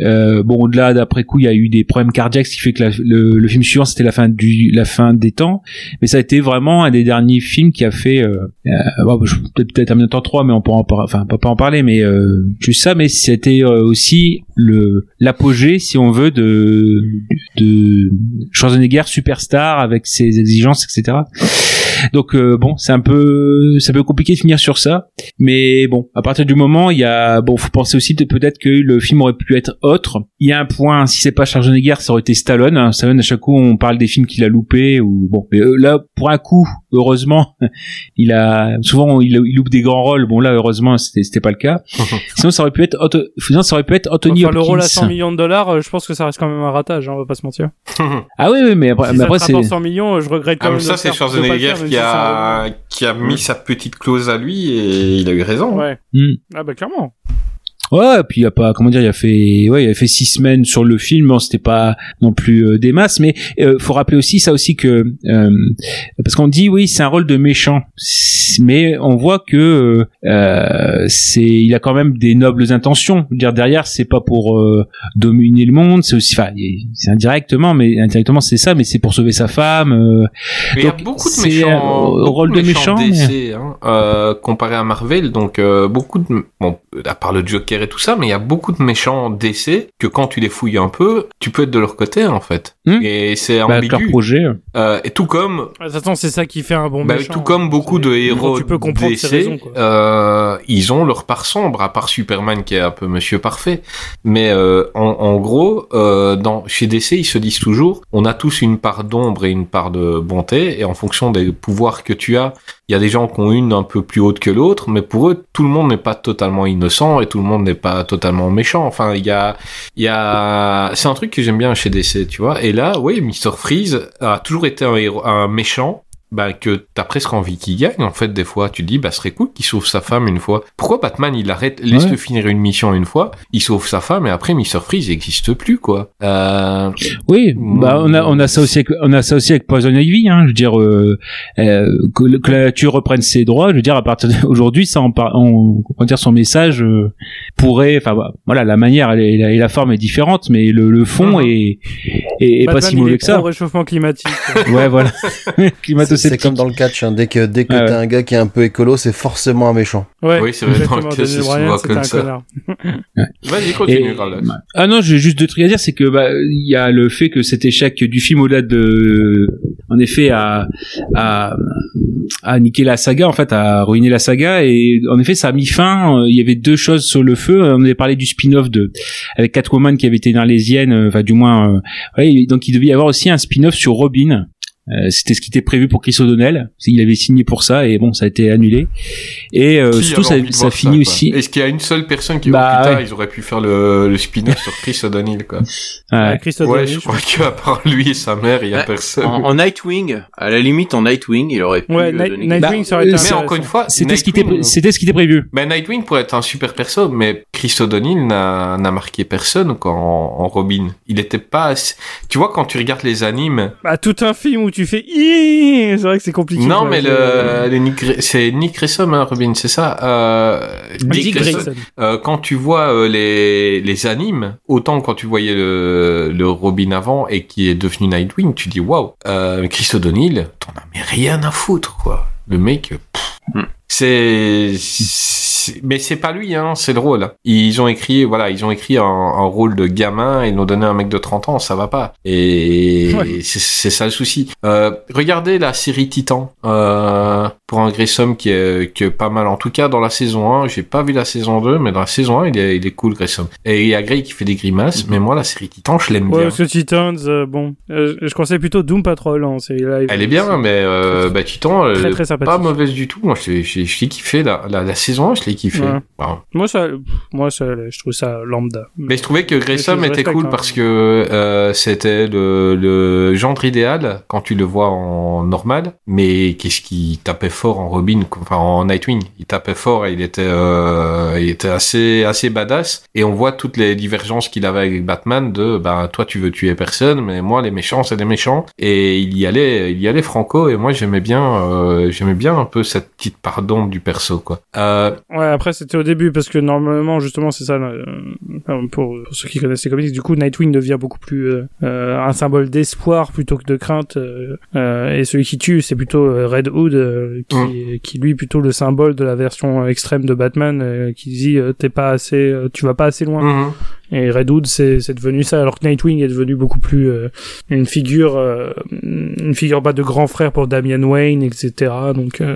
euh, bon au-delà d'après coup il y a eu des problèmes cardiaques ce qui fait que le, film suivant c'était la fin du la fin des temps. Mais ça a été vraiment un des derniers films qui a fait euh, euh, bon, je- peut-être peut-être temps 3 mais on pourra en par- enfin pas, pas en parler mais euh, juste ça. Mais c'était euh, aussi le l'apogée si on veut de de Schwarzenegger superstar avec ses exigences etc donc euh, bon c'est un peu c'est un compliqué de finir sur ça. Mais bon à partir du moment il y a bon faut penser aussi peut-être que le film aurait pu être autre. Il y a un point si c'est pas Schwarzenegger ça aurait été Stallone. Hein. Stallone à chaque coup on parle des films qu'il a loupés ou bon mais euh, là pour un coup heureusement il a souvent il, il loupe des grands rôles bon là heureusement c'était c'était pas le cas sinon ça aurait pu être Otto- sinon ça aurait pu être Anthony Enfin, le rôle à Hopkins 100 millions de dollars, euh, je pense que ça reste quand même un ratage, hein, on va pas se mentir. ah oui oui mais après, Si mais ça après c'est rapporte 100 millions, euh, je regrette quand Ah, même. de ça, c'est Schwarzenegger faire, qui a, qui a mis sa petite clause à lui et il a eu raison. Ouais. Hmm. Ah bah clairement. Ouais, et puis il a pas, comment dire, il a fait, ouais, il a fait six semaines sur le film. Bon, c'était pas non plus euh, des masses, mais euh, faut rappeler aussi ça aussi que euh, parce qu'on dit oui, c'est un rôle de méchant, mais on voit que euh, c'est, il a quand même des nobles intentions. Je veux dire derrière, c'est pas pour euh, dominer le monde, c'est aussi, enfin, c'est indirectement, mais indirectement c'est ça, mais c'est pour sauver sa femme. euh, il y a beaucoup de c'est, méchants, beaucoup rôle de méchant, mais- DC, hein, euh, comparé à Marvel. Donc euh, beaucoup de, bon, à part le Joker et tout ça, mais il y a beaucoup de méchants DC que quand tu les fouilles un peu, tu peux être de leur côté en fait. Hmm. Et c'est bah, avec leur ambigu. projet. Euh, et tout comme toute façon, c'est ça qui fait un bon bah, méchant. tout comme beaucoup de héros tu peux comprendre DC, ses raisons, quoi. euh, ils ont leur part sombre, à part Superman qui est un peu Monsieur Parfait. Mais euh, en, en gros, euh, dans, chez DC, ils se disent toujours, on a tous une part d'ombre et une part de bonté, et en fonction des pouvoirs que tu as, il y a des gens qui ont une un peu plus haute que l'autre, mais pour eux, tout le monde n'est pas totalement innocent et tout le monde n'est pas totalement méchant. Enfin, il y a, il y a, c'est un truc que j'aime bien chez DC, tu vois. Et là, oui, Mr. Freeze a toujours été un méchant, bah, que t'as presque envie qu'il gagne, en fait, des fois. Tu te dis, bah, ce serait cool qu'il sauve sa femme une fois. Pourquoi Batman, il arrête, laisse-le Ouais. finir une mission une fois, il sauve sa femme, et après, Mr. Freeze, il n'existe plus, quoi. Euh, Oui, bah on a on a ça aussi avec, on a ça aussi avec Poison Ivy, hein. Je veux dire euh, euh, que, que la nature reprenne ses droits. Je veux dire à partir d'aujourd'hui, ça on, comment dire son message euh, pourrait, enfin bah, voilà, la manière et la forme est différente, mais le, le fond Mhm. est est, est pas si mauvais que ça. réchauffement climatique. Ouais, voilà. C'est Climato-sceptique. C'est comme dans le catch, hein. dès que, dès que Ah ouais. t'as un gars qui est un peu écolo, c'est forcément un méchant. Ouais, Oui, c'est vrai, dans le Daniel c'est souvent comme un ça. Vas-y, continue, Et-. Ah non, j'ai juste deux trucs à dire, c'est que bah il y a le fait que cet échec du film au-delà de, en effet, à à à niquer la saga, en fait, à ruiner la saga, et en effet, ça a mis fin. euh, Il y avait deux choses sur le feu. On avait parlé du spin-off de avec Catwoman qui avait été une arlésienne, euh, enfin du moins, euh, ouais, donc il devait y avoir aussi un spin-off sur Robin. Euh, C'était ce qui était prévu pour Chris O'Donnell. Il avait signé pour ça et bon, ça a été annulé. Et euh, surtout, ça, ça finit aussi. Est-ce qu'il y a une seule personne qui Bah, oh, putain, ouais. ils auraient pu faire le, le spin-off sur Chris O'Donnell quoi. Ouais. Christophe Ouais, Denis, je je crois qu'à part lui et sa mère, il y a Ouais, personne. En, en Nightwing, à la limite en Nightwing, il aurait pu Ouais, euh, Night- donner Nightwing, Bah, ça aurait été Mais encore une fois, C'était ce qui était, c'était ce qui était prévu. Ben Nightwing pourrait être un super perso, mais Chris O'Donnell n'a n'a marqué personne quoi, en, en Robin. Il était pas. assez- Tu vois quand tu regardes les animes. Bah, tout un film où tu fais c'est vrai que c'est compliqué. Non mais C'est- le, le Nick Gra- c'est Nick Grayson hein, Robin, c'est ça. Euh, Dick Grayson. Euh, quand tu vois euh, les les animes, autant quand tu voyais le le Robin avant et qui est devenu Nightwing, tu dis waouh. Euh, Chris O'Donnell, t'en as mais rien à foutre quoi. Le mec. Hmm. C'est- mais c'est pas lui, hein, c'est drôle. Ils ont écrit, voilà, ils ont écrit un, un rôle de gamin et ils ont donné un mec de 30 ans, ça va pas. Et Ouais. c'est ça le souci. Euh, regardez la série Titan, euh, pour un Grissom qui est, qui est pas mal. En tout cas, dans la saison 1, j'ai pas vu la saison 2, mais dans la saison 1, il est, il est cool, Grissom. Et il y a Grey qui fait des grimaces, mais moi, la série Titan, je l'aime Ouais, bien. parce que Titans, euh, bon, euh, je conseille plutôt Doom Patrol en série live. Elle est bien, mais euh, bah, Titan, elle Très, est très sympathique. pas mauvaise du tout. Moi, je, je, je l'ai kiffé. La, la, la saison 1, je l'ai kiffé. Ouais. Bon. Moi, ça, moi, ça, je trouve ça lambda. Mais je trouvais que je était cool hein. parce que euh, c'était le, le gendre idéal quand tu le vois en normal, mais qu'est-ce qui tapait fort en Robin, enfin en Nightwing, il tapait fort et il était, euh, il était assez assez badass. Et on voit toutes les divergences qu'il avait avec Batman de, bah toi tu veux tuer personne, mais moi les méchants c'est des méchants. Et il y allait, il y allait franco. Et moi j'aimais bien, euh, j'aimais bien un peu cette petite part d'ombre du perso quoi. Euh, Ouais, après c'était au début parce que normalement justement c'est ça pour, pour ceux qui connaissent les comics. Du coup, Nightwing devient beaucoup plus un symbole d'espoir plutôt que de crainte. et celui qui tue, c'est plutôt Red Hood euh, qui, qui lui est plutôt le symbole de la version extrême de Batman euh, qui dit euh, t'es pas assez, euh, tu vas pas assez loin. mhm. Et Red Hood, c'est c'est devenu ça, alors que Nightwing est devenu beaucoup plus euh, une figure, euh, une figure pas de grand frère pour Damian Wayne, etc. Donc, euh,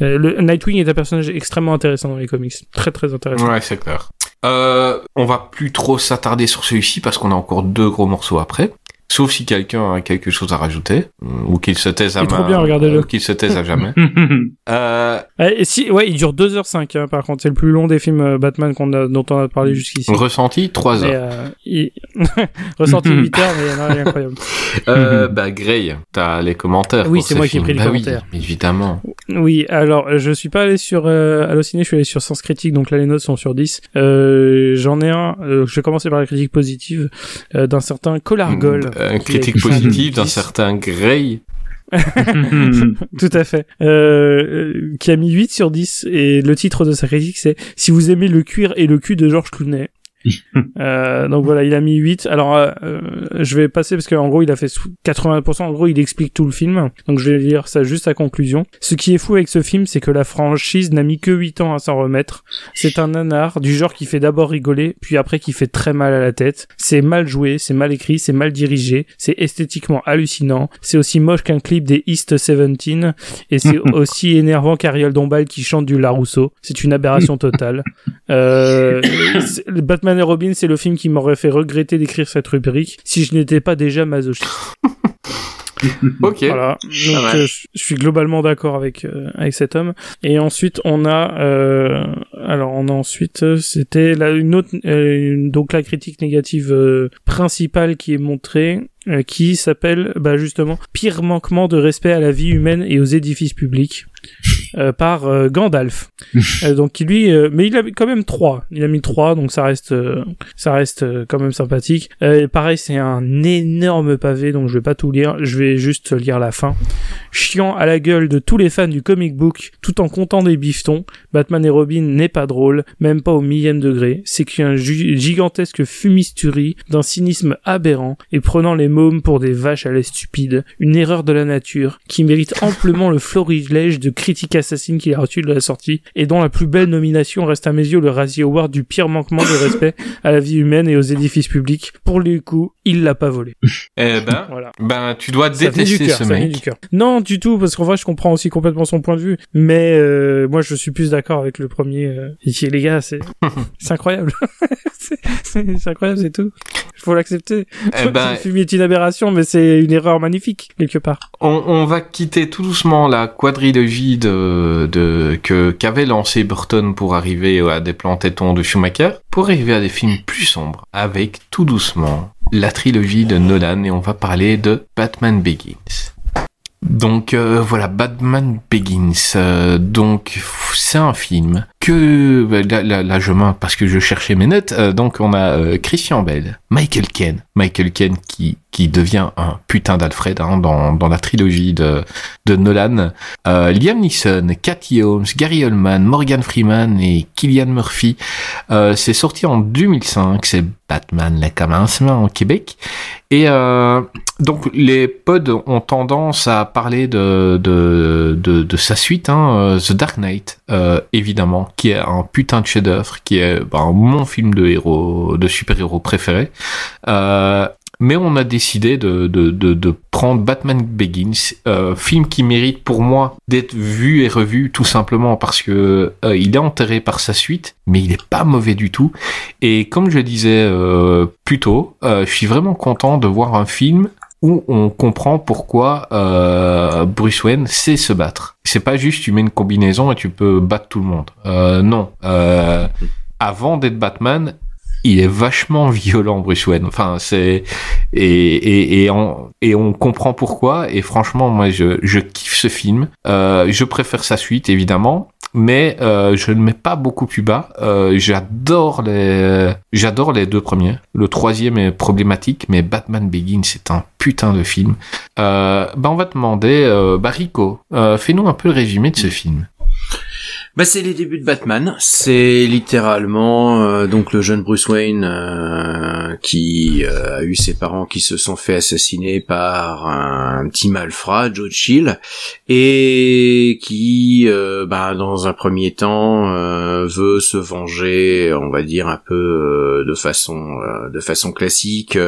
euh, le Nightwing est un personnage extrêmement intéressant dans les comics, très très intéressant. Ouais, c'est clair. Euh, on va plus trop s'attarder sur celui-ci parce qu'on a encore deux gros morceaux après. Sauf si quelqu'un a quelque chose à rajouter, ou qu'il se taise à Il est trop main, bien, regardez-le. ou qu'il se taise à jamais. euh, Ouais, et si, ouais, il dure 2h05, hein, par contre, c'est le plus long des films euh, Batman qu'on a, dont on a parlé jusqu'ici. ressenti, 3 Mais, heures. euh, il... ressenti 8 heures, mais il y en a rien incroyable. Euh, bah, Grey, t'as les commentaires. Oui, c'est ce moi qui ai pris les bah commentaires. Oui, évidemment. Oui, alors euh, je suis pas allé sur euh, Allociné, je suis allé sur Sens Critique, donc là les notes sont sur 10. Euh, J'en ai un, euh, je vais commencer par la critique positive, euh, d'un certain Colargol. A critique un positive d'un 10. certain Grey. Tout à fait. Euh, euh, qui a mis 8 sur 10, et le titre de sa critique c'est « Si vous aimez le cuir et le cul de Georges Clooney ». Euh, donc voilà, il a mis 8. Alors, euh, euh, je vais passer parce qu'en gros, il a fait sou- 80%. En gros, il explique tout le film. Donc, je vais lire ça juste à conclusion. Ce qui est fou avec ce film, c'est que la franchise n'a mis que 8 ans à s'en remettre. C'est un nanar du genre qui fait d'abord rigoler, puis après qui fait très mal à la tête. C'est mal joué, c'est mal écrit, c'est mal dirigé, c'est esthétiquement hallucinant. C'est aussi moche qu'un clip des East 17 et c'est aussi énervant qu'Ariel Dombal qui chante du Larousseau. C'est une aberration totale. Euh, le Batman et Robin, c'est le film qui m'aurait fait regretter d'écrire cette rubrique si je n'étais pas déjà masochiste. Ok. Voilà. Donc, euh, je suis globalement d'accord avec euh, avec cet homme. Et ensuite, on a euh, alors on a ensuite c'était là une autre une- donc la critique négative principale qui est montrée euh, qui s'appelle bah justement pire manquement de respect à la vie humaine et aux édifices publics euh, par euh, Gandalf. Donc qui lui mais il a quand même trois. Il a mis trois donc ça reste ça reste quand même sympathique. Pareil, c'est un énorme pavé, donc je vais pas tout lire, je vais juste lire la fin. Chiant à la gueule de tous les fans du comic book, tout en comptant des bifetons, Batman et Robin n'est pas drôle, même pas au millième degré. C'est qu'un gigantesque fumisterie d'un cynisme aberrant et prenant les mômes pour des vaches à lait stupides, une erreur de la nature qui mérite amplement le florilège de critiques assassines qu'il a reçu de la sortie et dont la plus belle nomination reste à mes yeux le Razzie Award du pire manquement de respect à la vie humaine et aux édifices publics. Pour le coup, il l'a pas volé. Eh ben, Voilà. ben, tu dois venait du détester cœur, ce mec. du. Non, du tout, parce qu'en vrai, je comprends aussi complètement son point de vue. Mais euh, moi, je suis plus d'accord avec le premier. Euh, et les gars, c'est incroyable. c'est incroyable, c'est tout. Il faut l'accepter. Eh ben, Le film est une aberration, mais c'est une erreur magnifique, quelque part. on, on va quitter tout doucement la quadrilogie de, de que qu'avait lancé Burton pour arriver à des plans tétons de Schumacher, pour arriver à des films plus sombres, avec tout doucement la trilogie de Nolan, et on va parler de Batman Begins. Donc euh, voilà, Batman Begins. euh, donc c'est un film que là, là, là, je mens parce que je cherchais mes notes. euh, donc on a euh, Christian Bell, Michael Ken, Michael Ken qui qui devient un putain d'Alfred hein, dans dans la trilogie de de Nolan. Euh, Liam Neeson, Cathy Holmes, Gary Oldman, Morgan Freeman et Killian Murphy. Euh, c'est sorti en 2005. C'est Batman le commencement au Québec. Et euh, donc les pods ont tendance à parler de de, de, de sa suite, hein, euh, The Dark Knight, évidemment, qui est un putain de chef-d'œuvre, qui est ben, mon film de héros, de super-héros préféré. Euh, mais on a décidé de, prendre Batman Begins, euh, film qui mérite pour moi d'être vu et revu tout simplement parce que euh, il est enterré par sa suite, mais il est pas mauvais du tout. Et comme je disais plus tôt, je suis vraiment content de voir un film où on comprend pourquoi euh, Bruce Wayne sait se battre. C'est pas juste tu mets une combinaison et tu peux battre tout le monde. Euh, non. Euh, avant d'être Batman, il est vachement violent Bruce Wayne. Enfin, c'est et et et on et on comprend pourquoi. Et franchement, moi, je je kiffe ce film. Euh, je préfère sa suite évidemment, mais euh, je ne mets pas beaucoup plus bas. Euh, j'adore les j'adore les deux premiers. Le troisième est problématique, mais Batman Begins c'est un putain de film. Bah on va demander, euh, bah Rico, euh, fais-nous un peu le résumé de ce film. Bah c'est les débuts de Batman. C'est littéralement euh, donc le jeune Bruce Wayne euh, qui euh, a eu ses parents qui se sont fait assassiner par un, petit malfrat, Joe Chill, et qui, euh, bah, dans un premier temps, euh, veut se venger, on va dire un peu euh, de façon de façon classique,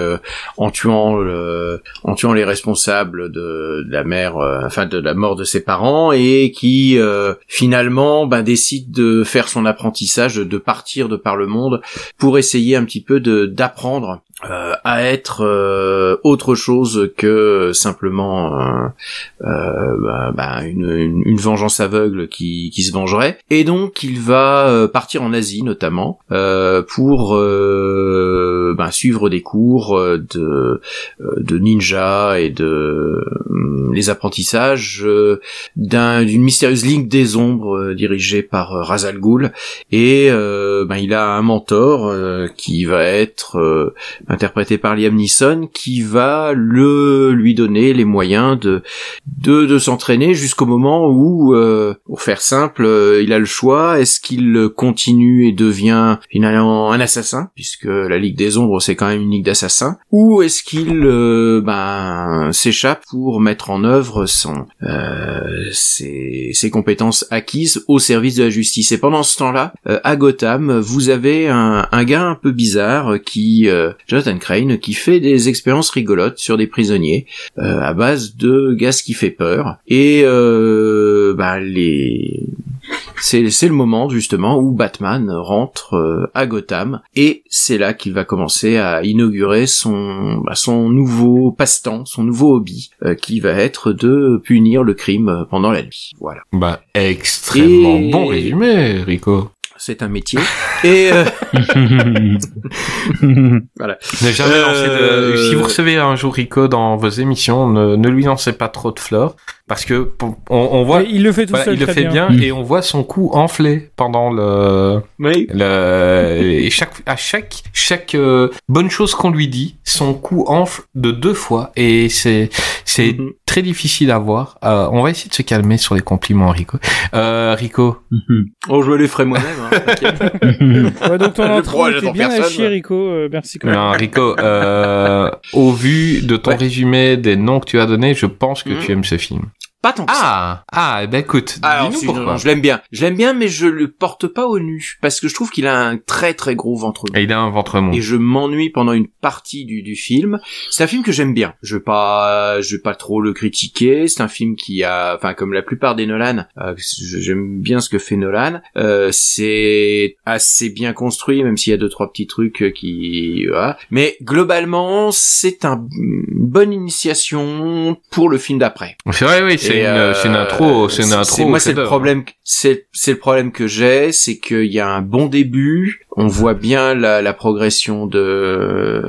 en tuant le, en tuant les responsables de, de la mère, enfin de la mort de ses parents, et qui finalement ben, décide de faire son apprentissage, de, partir de par le monde pour essayer un petit peu d'apprendre euh, à être euh, autre chose que simplement euh, euh, bah, bah, une, une, une vengeance aveugle qui, qui se vengerait. Et donc il va euh, partir en Asie notamment euh, pour bah, suivre des cours de, de ninja et de les apprentissages d'un- d'une mystérieuse ligue des ombres dirigée par euh, Ra's al Ghul. Et il a un mentor qui va être interprété par Liam Neeson qui va le lui donner les moyens de de, de s'entraîner jusqu'au moment où euh, pour faire simple euh, il a le choix. Est-ce qu'il continue et devient finalement un assassin puisque la Ligue des Ombres c'est quand même une ligue d'assassins ou est-ce qu'il euh, ben s'échappe pour mettre en œuvre son euh, ses, ses compétences acquises au service de la justice? Et pendant ce temps-là à Gotham vous avez un, un gars un peu bizarre qui Jonathan Crane qui fait des expériences rigolotes sur des prisonniers euh, à base de gaz qui fait peur et euh, bah, les c'est c'est le moment justement où Batman rentre euh, à Gotham et c'est là qu'il va commencer à inaugurer son bah, son nouveau passe-temps, son nouveau hobby euh, qui va être de punir le crime pendant la nuit. Voilà. Bah extrêmement Et- bon résumé, Rico. C'est un métier. Et euh, voilà. Ne jamais lancer de... Euh, Si vous recevez un jour Rico dans vos émissions, ne, ne lui lancez pas trop de fleurs, parce que on, on voit, Mais il le fait tout voilà, seul il le fait bien, Mm. et on voit son cou enflé pendant le, Oui. le et chaque à chaque chaque euh, bonne chose qu'on lui dit, son cou enfle de deux fois, et c'est c'est Mhm. Très difficile à voir. Euh, on va essayer de se calmer sur les compliments, Rico. Euh, Rico, Oh, je me les ferai moi-même. Hein. Ouais, donc ton était bien à personne. chier, Rico. euh, merci quand même. non, Rico, euh, au vu de ton Ouais. résumé des noms que tu as donnés, je pense que Mhm. tu aimes ce film. Pas tant que ça. Ah, ah, eh ben écoute, Alors, dis-nous pourquoi. je l'aime bien. Je l'aime bien, mais je le porte pas au nu parce que je trouve qu'il a un très très gros ventre mou. Et il a un ventre mou. Et je m'ennuie pendant une partie du, du film. C'est un film que j'aime bien. Je vais pas, je vais pas trop le critiquer. C'est un film qui a, enfin comme la plupart des Nolan, euh, j'aime bien ce que fait Nolan. Euh, c'est assez bien construit, même s'il y a deux trois petits trucs qui, voilà. Mais globalement, c'est un, une bonne initiation pour le film d'après. C'est vrai, oui, c'est Et, une, euh, c'est une intro, c'est une intro. Moi, c'est le problème. C'est c'est le problème que j'ai, c'est qu'il y a un bon début. On voit bien la, la progression de,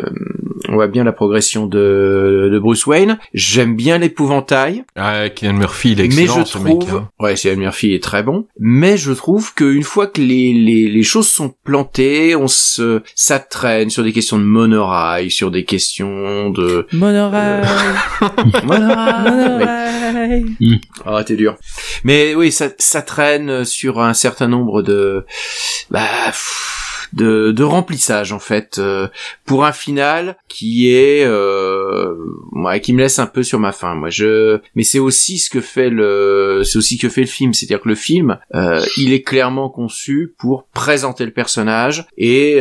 on voit bien la progression de, de Bruce Wayne. J'aime bien l'épouvantail, Ah, Kylian Murphy, il est mais excellent, je ce mec. trouve, hein. ouais, Cillian Murphy est très bon, mais je trouve qu'une fois que les, les les choses sont plantées, on se, ça traîne sur des questions de monorail, sur des questions de Monorail, monorail. monorail. Ah, t'es dur. Mais oui, ça, ça traîne sur un certain nombre de, bah, pff, de, de remplissage en fait, euh, pour un final qui est, euh, ouais, qui me laisse un peu sur ma faim. Moi, je, mais c'est aussi ce que fait le, c'est aussi que fait le film, c'est-à-dire que le film, euh, il est clairement conçu pour présenter le personnage et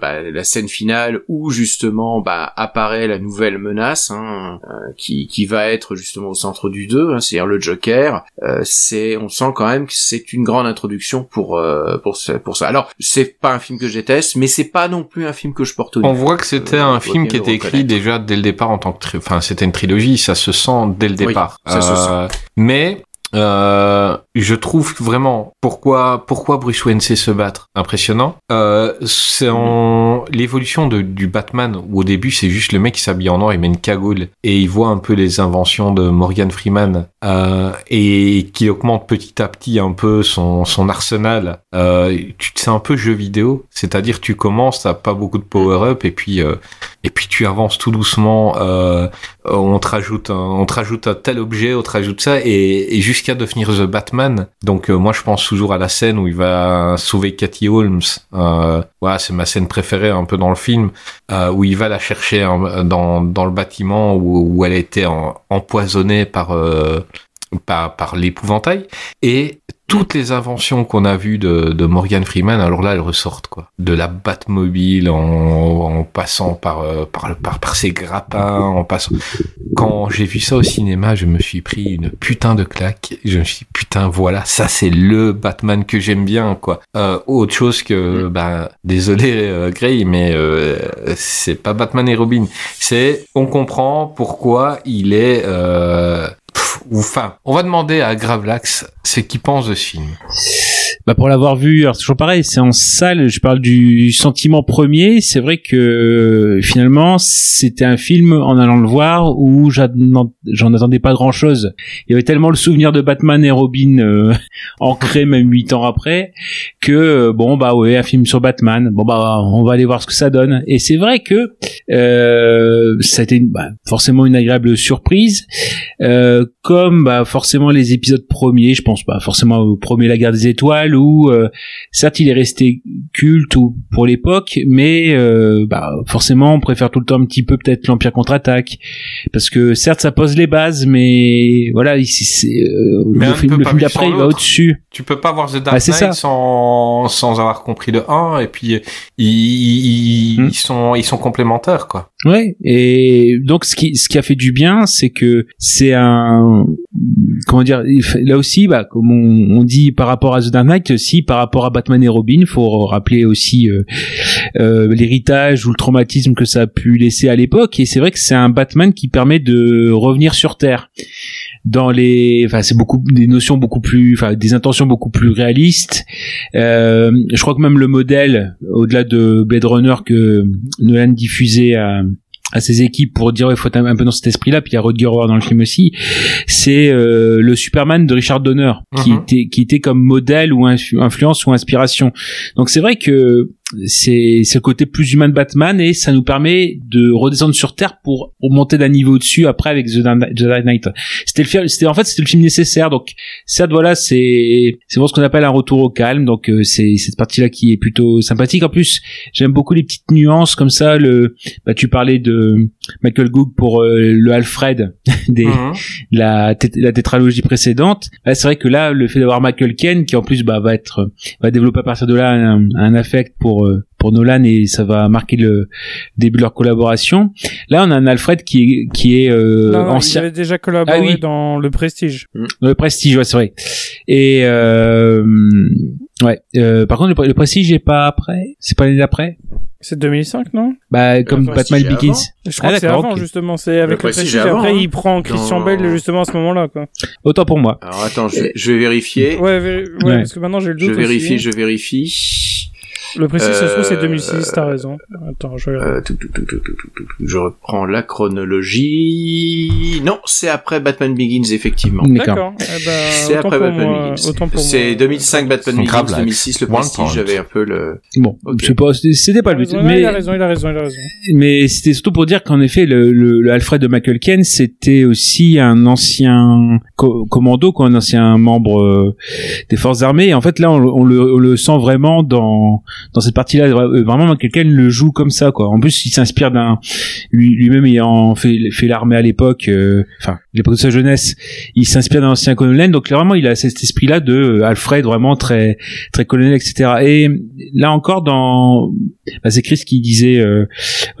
bah, la scène finale où justement bah, apparaît la nouvelle menace hein, qui, qui va être justement au centre du 2, hein, c'est-à-dire le Joker. Euh, c'est, on sent quand même que c'est une grande introduction pour euh, pour pour ça. Alors c'est pas un film que je déteste, mais c'est pas non plus un film que je porte au On voit que c'était Euh, un film qui était écrit déjà dès le départ en tant que, tri- enfin, c'était une trilogie, ça se sent dès le Oui, départ. ça se Euh, Mais euh, je trouve vraiment pourquoi pourquoi Bruce Wayne sait se battre impressionnant. Euh, c'est l'évolution de du Batman où au début c'est juste le mec qui s'habille en noir, il met une cagoule et il voit un peu les inventions de Morgan Freeman euh, et qui augmente petit à petit un peu son arsenal. Euh, c'est un peu jeu vidéo, c'est-à-dire tu commences, t'as pas beaucoup de power up et puis et puis tu avances tout doucement. On te rajoute un, on te rajoute un tel objet, on te rajoute ça et, et jusqu'à devenir The Batman. Donc euh, moi je pense toujours à la scène où il va sauver Cathy Holmes. Euh, voilà, c'est ma scène préférée un peu dans le film euh, où il va la chercher en- dans dans le bâtiment où, elle été en- empoisonnée par par, par l'épouvantail et toutes les inventions qu'on a vues de, de Morgan Freeman, alors là, elles ressortent, quoi. De la Batmobile, en, en passant par, euh, par, par, par ses grappins, en passant... Quand j'ai vu ça au cinéma, je me suis pris une putain de claque. Je me suis dit, putain, voilà, ça c'est le Batman que j'aime bien, quoi. Euh, autre chose que, bah, désolé, euh, Gray, mais euh, c'est pas Batman et Robin. C'est, on comprend pourquoi il est... Ou on va demander à Gravelax ce qu'il pense de ce film. Bah pour l'avoir vu, alors c'est toujours pareil, c'est en salle. Je parle du sentiment premier. C'est vrai que finalement c'était un film en allant le voir où j'en attendais pas grand chose. Il y avait tellement le souvenir de Batman et Robin euh, ancré même huit ans après que euh, bon bah ouais un film sur Batman. Bon bah on va aller voir ce que ça donne. Et c'est vrai que euh, ça a été bah, forcément une agréable surprise. Euh, comme bah, forcément les épisodes premiers, je pense pas forcément au premier La Guerre des Étoiles où euh, certes il est resté culte ou pour l'époque, mais euh, bah, forcément on préfère tout le temps un petit peu peut-être l'Empire contre-attaque parce que certes ça pose les bases, mais voilà ici c'est euh, le film, film d'après il va au-dessus. Tu peux pas voir The Dark Ah, Knight ça. sans, sans avoir compris le 1 et puis ils, ils, Hmm. ils sont ils sont complémentaires quoi. Ouais, et donc ce qui ce qui a fait du bien, c'est que c'est un comment dire là aussi bah comme on, on dit par rapport à The Dark Knight aussi par rapport à Batman et Robin, faut rappeler aussi euh, euh, l'héritage ou le traumatisme que ça a pu laisser à l'époque. Et c'est vrai que c'est un Batman qui permet de revenir sur terre. Dans les enfin c'est beaucoup des notions beaucoup plus enfin des intentions beaucoup plus réalistes. Euh, je crois que même le modèle au-delà de Blade Runner que Nolan diffusait à à ses équipes pour dire il faut être un peu dans cet esprit-là puis il y a Rodger dans le film aussi c'est euh, le Superman de Richard Donner qui Mhm. était qui était comme modèle ou influence ou inspiration donc c'est vrai que c'est le côté plus humain de Batman et ça nous permet de redescendre sur Terre pour monter d'un niveau au-dessus après avec The Dark Knight. C'était le film, c'était en fait c'était le film nécessaire. Donc ça voilà, c'est c'est vraiment ce qu'on appelle un retour au calme. Donc euh, c'est cette partie-là qui est plutôt sympathique. En plus, j'aime beaucoup les petites nuances comme ça. Le bah tu parlais de Michael Goog pour euh, le Alfred des Mhm. la la tétralogie précédente. Là, c'est vrai que là, le fait d'avoir Michael Ken, qui en plus bah, va être, va développer à partir de là un, un affect pour euh, pour Nolan et ça va marquer le début de leur collaboration. Là, on a un Alfred qui est qui est euh, Non, non, il ancien, avait déjà collaboré Ah oui. dans Le Prestige. le Prestige, ouais, c'est vrai. Et euh, ouais. Euh, par contre, le, le Prestige est pas après? C'est pas l'année d'après? C'est 2005, non? Bah, comme Le Batman Begins. Je crois Ah, que c'est avant, justement. C'est avec Le Le Prestige Prestige. est avant, Après, hein. il prend Christian Dans- Bale, justement, à ce moment-là, quoi. Autant pour moi. Alors attends, je, je vais vérifier. Ouais, vé- ouais, Ouais. parce que maintenant, j'ai le Je doute vérifie, aussi. je vérifie. Le précis, se trouve, c'est euh, 2006, t'as raison. Attends, euh, je reprends la chronologie. Non, c'est après Batman Begins, effectivement. D'accord. Eh ben, c'est après Batman Begins. C'est 2005 Batman Begins, 2006 le prestige, j'avais un peu le... Bon, c'était pas le but. mais... Il a raison, il a raison, il a raison. Mais c'était surtout pour dire qu'en effet, le, Alfred de McCulkin, c'était aussi un ancien commando, un ancien membre euh, des forces armées. Et en fait, là, on, le, sent vraiment dans dans cette partie là vraiment Michael Ken le joue comme ça quoi. En plus il s'inspire d'un lui lui-même ayant fait l'armée à l'époque euh, enfin l'époque de sa jeunesse il s'inspire d'un ancien colonel. Donc là, vraiment il a cet esprit là de euh, Alfred vraiment très très colonel etc et là encore dans bah, c'est Chris qui disait euh,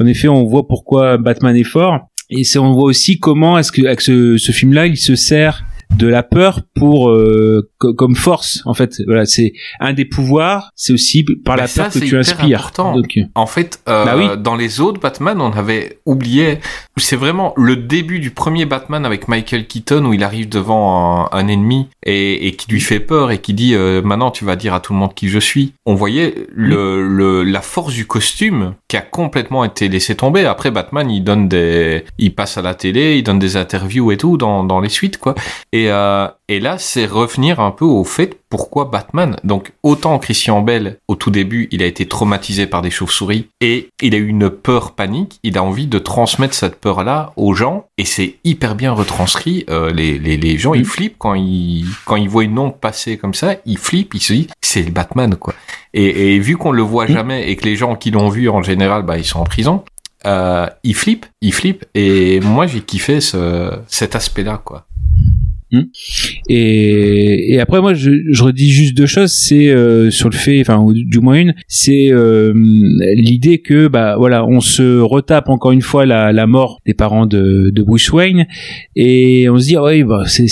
en effet, on voit pourquoi Batman est fort. Et c'est, on voit aussi comment est-ce que avec ce, ce film-là, il se sert de la peur pour euh, co- comme force. En fait, voilà, c'est un des pouvoirs. C'est aussi par Bah, la ça, peur que tu inspires. important. Donc, En fait, euh, Bah oui. dans les autres Batman, on avait oublié. C'est vraiment le début du premier Batman avec Michael Keaton où il arrive devant un, un ennemi et, et qui lui fait peur et qui dit euh, maintenant tu vas dire à tout le monde qui je suis. On voyait le, le la force du costume qui a complètement été laissé tomber. Après Batman, il donne des, il passe à la télé, il donne des interviews et tout dans dans les suites quoi. Et euh, et là, c'est revenir un peu au fait pourquoi Batman. Donc, autant Christian Bell, au tout début, il a été traumatisé par des chauves-souris et il a eu une peur panique. Il a envie de transmettre cette peur-là aux gens et c'est hyper bien retranscrit. Euh, les, les, les gens, ils flippent quand ils, quand ils voient une ombre passer comme ça. Ils flippent, ils se disent, c'est le Batman, quoi. Et, et vu qu'on le voit jamais et que les gens qui l'ont vu, en général, bah, ils sont en prison. Euh, ils flippent, ils flippent, et moi j'ai kiffé ce, cet aspect-là, quoi. Et, et après moi je, redis juste deux choses. C'est euh, sur le fait enfin du moins une c'est euh, l'idée que bah voilà on se retape encore une fois la, mort des parents de, Bruce Wayne. Et on se dit ah oui bah c'est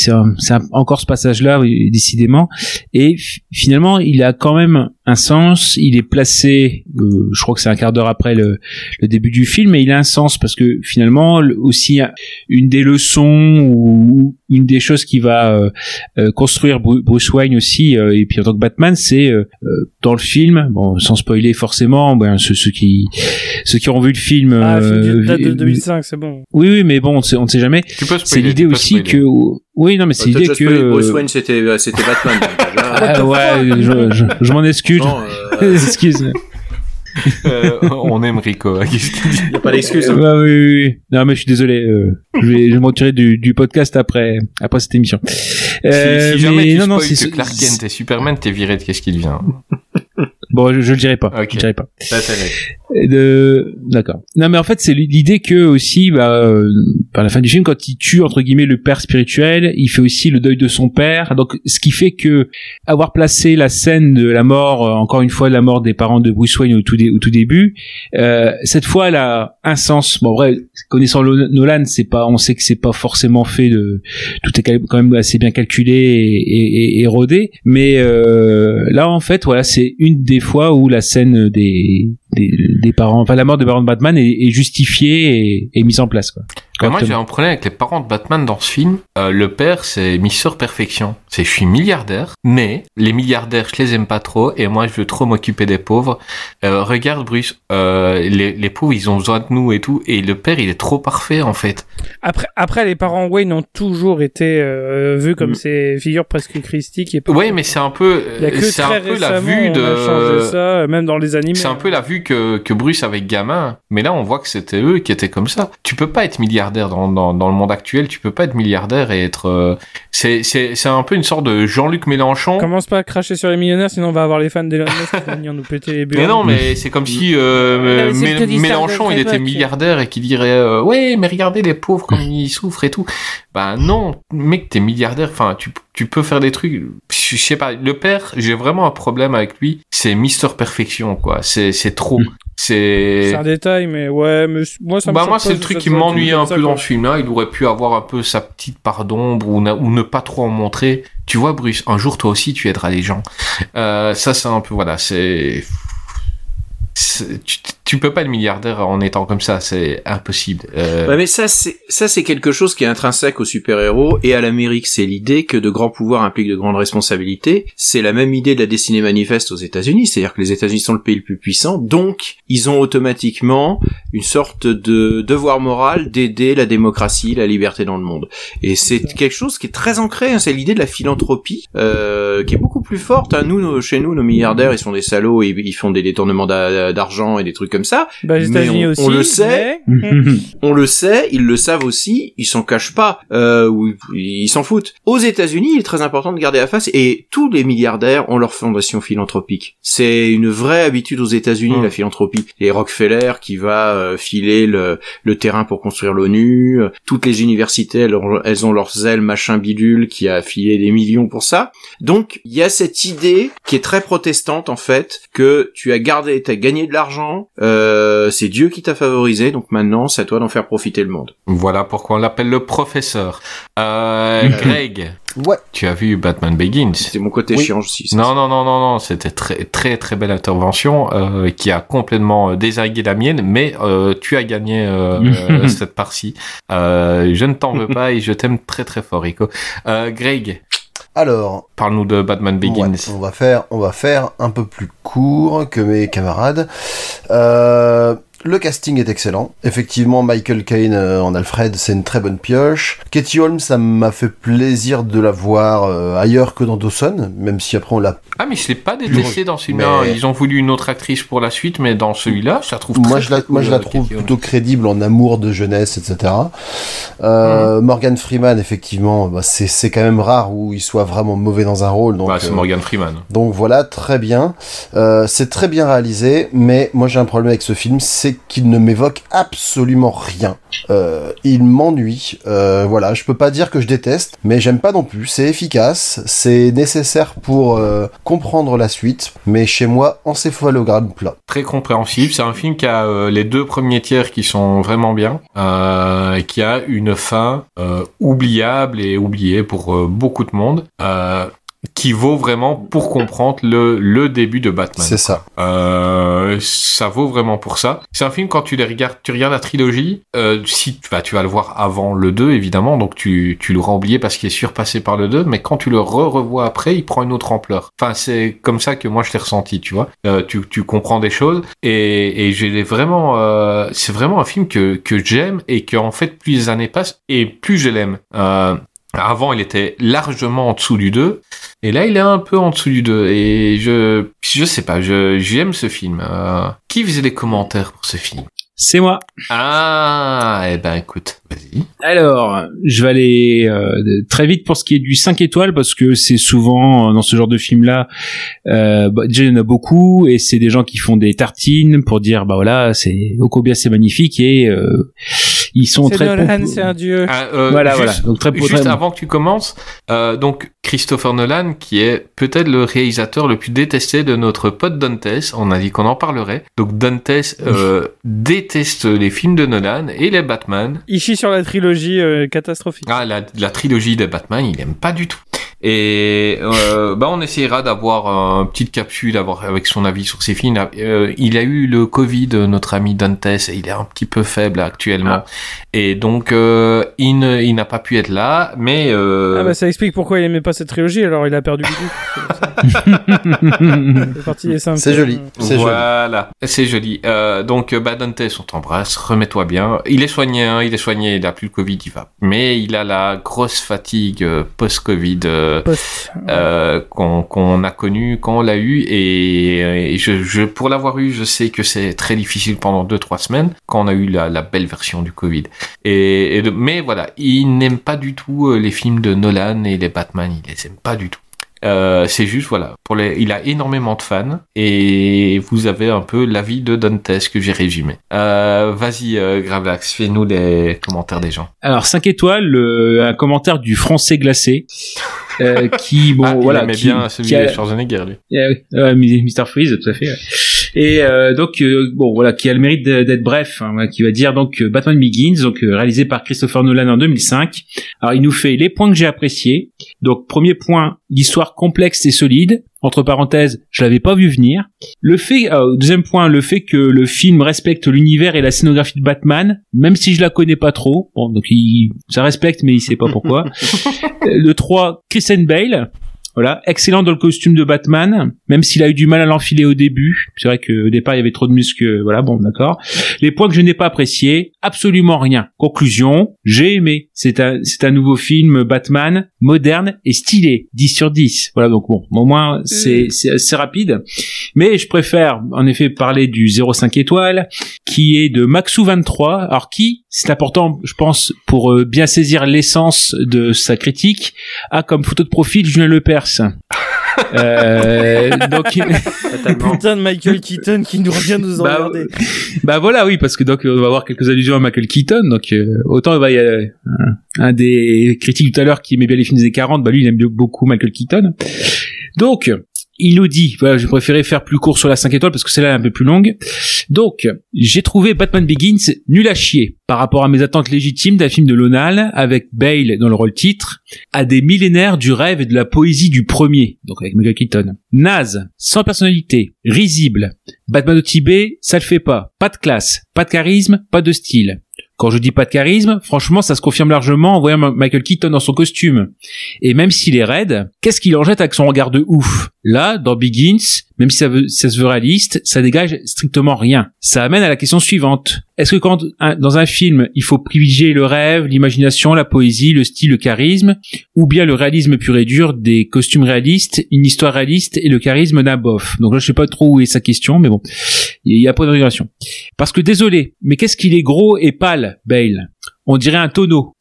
encore ce passage là décidément. Et finalement il a quand même un sens. Il est placé euh, je crois que c'est un quart d'heure après le, début du film mais il a un sens parce que finalement le- aussi une des leçons ou une des choses qui va euh, euh, construire Bru- Bruce Wayne aussi euh, et puis en tant que Batman c'est dans le film bon sans spoiler forcément ben ceux, ceux qui ceux qui ont vu le film Ah, euh, film date de vi- 2005, c'est bon. oui oui mais bon on sait, on ne sait jamais c'est l'idée aussi spoiler. que oui non mais c'est l'idée que Bruce Wayne, c'était, c'était Batman. Ah, ouais je, je, je m'en excuse Non, euh, excuse Euh, on aime Rico. Qu'est-ce qu'il dit y a pas d'excuse. hein. Ouais, oui, oui, oui. Non, mais je suis désolé. euh, je, vais, je vais me retirer du, du podcast après, après cette émission. Euh, si, si jamais mais tu non, non, que Clark Kent est Superman, t'es viré de qu'est-ce qu'il devient. Bon, je, je le dirai pas. Je le dirai pas. De... D'accord. Non, mais en fait, c'est l'idée que aussi, bah, euh, par la fin du film, quand il tue entre guillemets le père spirituel, il fait aussi le deuil de son père. Donc, ce qui fait que avoir placé la scène de la mort, euh, encore une fois, la mort des parents de Bruce Wayne au tout, début, euh, cette fois, elle a un sens. Bon, vrai, connaissant Nolan, c'est pas, on sait que c'est pas forcément fait de, tout est quand même assez bien calculé et, et, et- et rodé. Mais euh, là, en fait, voilà, c'est une des fois où la scène des, des, des parents, enfin la mort des parents de Batman est, est justifiée et, et mise en place. Quoi. Moi, j'ai un problème avec les parents de Batman dans ce film. Euh, le père, c'est Mister Perfection. C'est je suis milliardaire, mais les milliardaires, je les aime pas trop, et moi, je veux trop m'occuper des pauvres. Euh, regarde, Bruce, euh, les, les pauvres, ils ont besoin de nous et tout, et le père, il est trop parfait, en fait. Après, après, les parents Wayne ont toujours été euh, vus comme Mm. ces figures presque christiques. Et Ouais, mais c'est un peu, Il y a que c'est très un peu la récemment, vue on a changé de, ça, même dans les animés. C'est un peu la vue que, que Bruce avait gamin, mais là on voit que c'était eux qui étaient comme ça. Tu peux pas être milliardaire dans, dans, dans le monde actuel, tu peux pas être milliardaire et être... euh, c'est, c'est, c'est un peu une sorte de Jean-Luc Mélenchon. Commence pas à cracher sur les millionnaires, sinon on va avoir les fans d'Elon Musk qui vont venir nous péter les bulles. Mais non, mais c'est comme si euh, Mé- Mélenchon il était milliardaire et qu'il dirait euh, ouais mais regardez les pauvres comme ils souffrent et tout. Bah non, mec t'es milliardaire, enfin tu tu peux faire des trucs. Je sais pas. Le père, j'ai vraiment un problème avec lui. C'est Mister Perfection quoi. C'est c'est trop. C'est C'est un détail, mais ouais, mais moi ça me bah moi c'est le truc qui comme un peu quoi. dans ce film-là. Il aurait pu avoir un peu sa petite part d'ombre ou, ne pas trop en montrer. Tu vois Bruce, un jour toi aussi tu aideras les gens. Euh, ça c'est un peu voilà, c'est c'est- tu, tu peux pas être milliardaire en étant comme ça, c'est impossible. Euh, Ouais, mais ça, c'est ça, c'est quelque chose qui est intrinsèque aux super-héros et à l'Amérique. C'est l'idée que de grands pouvoirs impliquent de grandes responsabilités. C'est la même idée de la destinée manifeste aux États-Unis, c'est-à-dire que les États-Unis sont le pays le plus puissant, donc ils ont automatiquement une sorte de devoir moral d'aider la démocratie, la liberté dans le monde. Et c'est quelque chose qui est très ancré. hein, c'est l'idée de la philanthropie euh, qui est beaucoup plus forte. hein. Nous, nos- chez nous, nos milliardaires, ils sont des salauds, ils, ils font des détournements d'a- d'argent et des trucs comme ça. Bah, les Mais États-Unis on- aussi. on le sait. mais- On le sait, ils le savent aussi, ils s'en cachent pas, euh, ou ils s'en foutent. Aux États-Unis, il est très important de garder la face, et tous les milliardaires ont leur fondation philanthropique. C'est une vraie habitude aux États-Unis, Mm. la philanthropie. Les Rockefeller qui va euh, filer le, le terrain pour construire l'ONU, euh, toutes les universités, elles ont, elles ont leurs ailes machin bidule qui a filé des millions pour ça. Donc, il y a cette idée qui est très protestante en fait, que tu as gardé, tu as gagné de l'argent, euh, c'est Dieu qui t'a favorisé, donc maintenant c'est à toi d'en faire profiter le monde. Voilà pourquoi on l'appelle le professeur. Euh, Greg, Ouais. tu as vu Batman Begins C'est mon côté Oui. chiant aussi. Non, non, non, non, non, c'était très, très, très belle intervention euh, qui a complètement euh, désaigué la mienne, mais euh, tu as gagné euh, euh, cette partie. Euh, je ne t'en veux pas et je t'aime très, très fort, Rico. Euh, Greg, Alors, parle-nous de Batman Begins. Ouais, on va faire, on va faire un peu plus court que mes camarades. Euh, le casting est excellent. Effectivement, Michael Caine euh, en Alfred, c'est une très bonne pioche. Katie Holmes, ça m'a fait plaisir de la voir euh, ailleurs que dans Dawson, même si après on l'a. Ah, mais je l'ai pas détesté dans celui-là. Mais- Ils ont voulu une autre actrice pour la suite, mais dans celui-là, je la trouve très, Moi, je la, moi, je la trouve Katie Holmes. plutôt crédible en amour de jeunesse, etc. Euh, Morgan Freeman, effectivement, bah, c'est quand même rare où il soit vraiment mauvais dans un rôle. Donc, Bah, c'est Morgan Freeman. Donc voilà, très bien. C'est très bien réalisé, mais moi j'ai un problème avec ce film, c'est qu'il ne m'évoque absolument rien. Euh, il m'ennuie. Euh, voilà, je peux pas dire que je déteste, mais j'aime pas non plus. C'est efficace, c'est nécessaire pour euh, comprendre la suite, mais chez moi, encéphalogramme plat. Très compréhensible. C'est un film qui a les deux premiers tiers qui sont vraiment bien, qui a une fin oubliable et oubliée pour beaucoup de monde. Euh, qui vaut vraiment pour comprendre le, le début de Batman. C'est ça. Euh, ça vaut vraiment pour ça. C'est un film quand tu les regardes, tu regardes la trilogie, euh, si bah, tu vas le voir avant le 2 évidemment, donc tu, tu l'auras oublié parce qu'il est surpassé par le 2, mais quand tu le re-revois après, il prend une autre ampleur. Enfin, c'est comme ça que moi je l'ai ressenti, tu vois. Euh, tu, tu comprends des choses et, et j'ai vraiment, euh, c'est vraiment un film que, que j'aime et que en fait plus les années passent et plus je l'aime. Avant, il était largement en dessous du 2. Et là, il est un peu en dessous du 2. Et je, je sais pas, je, j'aime ce film. Euh, qui faisait les commentaires pour ce film? C'est moi. Ah, eh ben, écoute, vas-y. Alors, je vais aller euh, très vite pour ce qui est du 5 étoiles parce que c'est souvent euh, dans ce genre de film là euh, bah, déjà il y en a beaucoup et c'est des gens qui font des tartines pour dire bah voilà, c'est au combien c'est magnifique et euh, ils sont C'est très Nolan, pompeux. c'est un dieu. Ah, euh, Voilà, juste, voilà. Donc très juste très- avant que tu commences, euh, donc Christopher Nolan, qui est peut-être le réalisateur le plus détesté de notre pote Dantes, on a dit qu'on en parlerait. Donc Dantes euh, déteste les films de Nolan et les Batman. Il chie sur la trilogie euh, catastrophique. Ah, la, la trilogie de Batman, il aime pas du tout. Et euh, bah on essaiera d'avoir une petite capsule avec son avis sur ses films. Euh, il a eu le Covid, notre ami Dantes, et il est un petit peu faible actuellement. Ah. Et donc euh, il ne- il n'a pas pu être là, mais euh, Ah bah ça explique pourquoi il aimait pas cette trilogie, alors il a perdu le goût. C'est joli. C'est joli. voilà, c'est joli. Euh, donc, bah, Dantes, on t'embrasse, remets-toi bien. Il est soigné, hein, il est soigné, il a plus le Covid, il va. Mais il a la grosse fatigue euh, post-Covid euh, Post. euh, qu'on a connu quand on l'a eu. Et, et je, je, pour l'avoir eu, je sais que c'est très difficile pendant deux trois semaines quand on a eu la, la belle version du Covid. Et, et de- mais voilà, il n'aime pas du tout euh, les films de Nolan et les Batman, il les aime pas du tout. Euh, c'est juste voilà, pour les, il a énormément de fans et vous avez un peu l'avis de Dantes que j'ai résumé. Euh, vas-y, euh, Gravelax, fais-nous les commentaires des gens. Alors 5 étoiles, le- un commentaire du français glacé. Euh, qui bon ah, il voilà qui, bien celui qui a- de Schwarzenegger, lui. Euh, euh, Mr Freeze, tout à fait. ouais. Et euh, donc euh, bon voilà, qui a le mérite d'être bref, hein, qui va dire donc Batman Begins, donc réalisé par Christopher Nolan en 2005. Alors il nous fait les points que j'ai appréciés. Donc premier point, l'histoire complexe et solide. Entre parenthèses, je l'avais pas vu venir. Le fait, euh, deuxième point, le fait que le film respecte l'univers et la scénographie de Batman, même si je la connais pas trop. Bon, donc il, ça respecte, mais il sait pas pourquoi. Euh, le 3, Christian Bale. Voilà, excellent dans le costume de Batman, même s'il a eu du mal à l'enfiler au début. C'est vrai qu'au départ il y avait trop de muscles. Voilà, bon, d'accord. Les points que je n'ai pas appréciés, absolument rien. Conclusion, j'ai aimé. C'est un, c'est un nouveau film Batman moderne et stylé, 10 sur 10. Voilà, donc bon, au moins c'est, c'est assez rapide. Mais je préfère en effet parler du 0,5 étoiles, qui est de Maxou23. Alors qui, c'est important, je pense, pour euh, bien saisir l'essence de sa critique, a comme photo de profil Julien Lepers. Euh, donc, Putain de Michael Keaton qui nous revient nous Bah, emmerder. bah voilà, oui, parce que donc on va avoir quelques allusions à Michael Keaton. Donc euh, autant bah, il y a un, un des critiques tout à l'heure qui aimait bien les films des années 40, bah lui il aime bien- beaucoup Michael Keaton. Donc il nous dit, voilà, j'ai préféré faire plus court sur la 5 étoiles parce que celle-là est un peu plus longue. Donc, j'ai trouvé Batman Begins nul à chier par rapport à mes attentes légitimes d'un film de Lonal avec Bale dans le rôle titre, à des millénaires du rêve et de la poésie du premier, donc avec Michael Keaton. Naze, sans personnalité, risible. Batman au Tibet, ça le fait pas. Pas de classe, pas de charisme, pas de style. Quand je dis pas de charisme, franchement, ça se confirme largement en voyant Michael Keaton dans son costume. Et même s'il est raide, qu'est-ce qu'il en jette avec son regard de ouf? Là, dans Begins, même si ça, veut- ça se veut réaliste, ça dégage strictement rien. Ça amène à la question suivante. Est-ce que quand, dans un film, il faut privilégier le rêve, l'imagination, la poésie, le style, le charisme, ou bien le réalisme pur et dur des costumes réalistes, une histoire réaliste et le charisme d'un bof? Donc là, je sais pas trop où est sa question, mais bon, il y a pas d'interrogation. Parce que désolé, mais qu'est-ce qu'il est gros et pâle, Bale? On dirait un tonneau.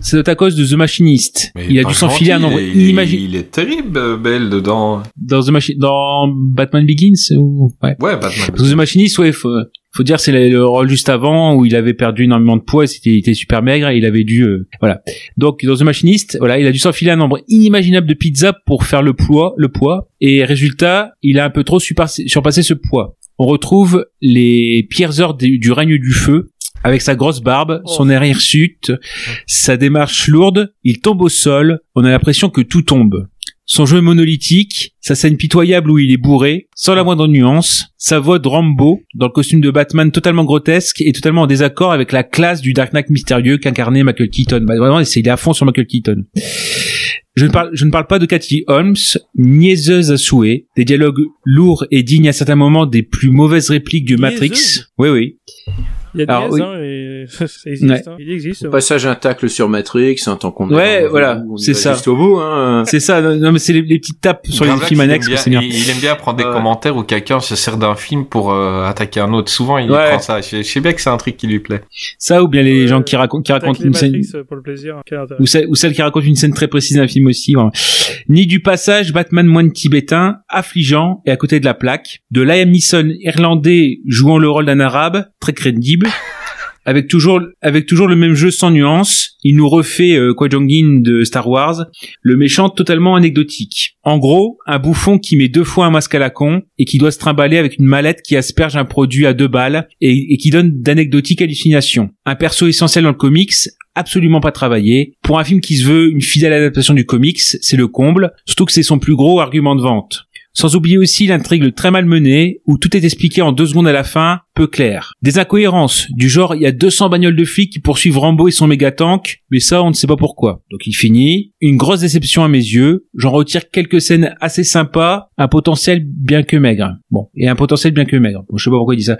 C'est à cause de The Machinist. Mais il a dû s'enfiler un nombre il, inimaginable il est terrible, euh, Belle, dedans. dans The Machi- dans Batman Begins ou ouais. Ouais, Batman. Parce que The Machinist, ouais, faut, faut dire c'est le, le rôle juste avant où il avait perdu énormément de poids, c'était il était super maigre et il avait dû euh, voilà. Donc dans The Machinist, voilà, il a dû s'enfiler un nombre inimaginable de pizzas pour faire le poids, le poids et résultat, il a un peu trop surpassé, surpassé ce poids. On retrouve les pires heures du, du règne du feu avec sa grosse barbe, son air hirsute, sa démarche lourde, il tombe au sol, on a l'impression que tout tombe. Son jeu est monolithique, sa scène pitoyable où il est bourré, sans la moindre nuance, sa voix de Rambo, dans le costume de Batman totalement grotesque et totalement en désaccord avec la classe du Dark Knight mystérieux qu'incarnait Michael Keaton. Bah, vraiment, il est à fond sur Michael Keaton. Je ne, parle, je ne parle pas de Cathy Holmes, niaiseuse à souhait, des dialogues lourds et dignes à certains moments des plus mauvaises répliques de Matrix. Oui, oui. Il y a des Alors, oui. hein, et ça existe. Ouais. hein. Il existe. Au passage, un tacle sur Matrix, un tant qu'on est Ouais, voilà, c'est ça. Jusqu'au bout, hein. C'est ça, non, mais c'est les, les petites tapes sur les films il aime annexes, bien-. Il, il aime bien prendre des Ouais. commentaires où quelqu'un se sert d'un film pour euh, attaquer un autre. Souvent, il Ouais. prend ça. Je, je sais bien que c'est un truc qui lui plaît. Ça, ou bien les gens qui racontent, qui racontent Tacler une scène, Matrix, euh, pour le plaisir. Intérêt. ou celle, ou celle qui raconte une scène très précise d'un film aussi. vraiment. Ni du passage Batman moine tibétain, affligeant et à côté de la plaque, de Liam Neeson irlandais jouant le rôle d'un arabe, très crédible. Avec toujours, avec toujours le même jeu sans nuance, il nous refait euh, Qui Jong-in de Star Wars, le méchant totalement anecdotique. En gros, un bouffon qui met deux fois un masque à la con et qui doit se trimballer avec une mallette qui asperge un produit à deux balles et qui donne d'anecdotiques hallucinations. Un perso essentiel dans le comics, absolument pas travaillé. Pour un film qui se veut une fidèle adaptation du comics, c'est le comble, surtout que c'est son plus gros argument de vente. Sans oublier aussi l'intrigue très mal menée, où tout est expliqué en deux secondes à la fin, peu clair. Des incohérences, du genre il y a 200 bagnoles de flics qui poursuivent Rambo et son méga tank, mais ça on ne sait pas pourquoi. Donc il finit. Une grosse déception à mes yeux. J'en retire quelques scènes assez sympas, un potentiel bien que maigre. Bon, et un potentiel bien que maigre. Bon, je sais pas pourquoi il dit ça.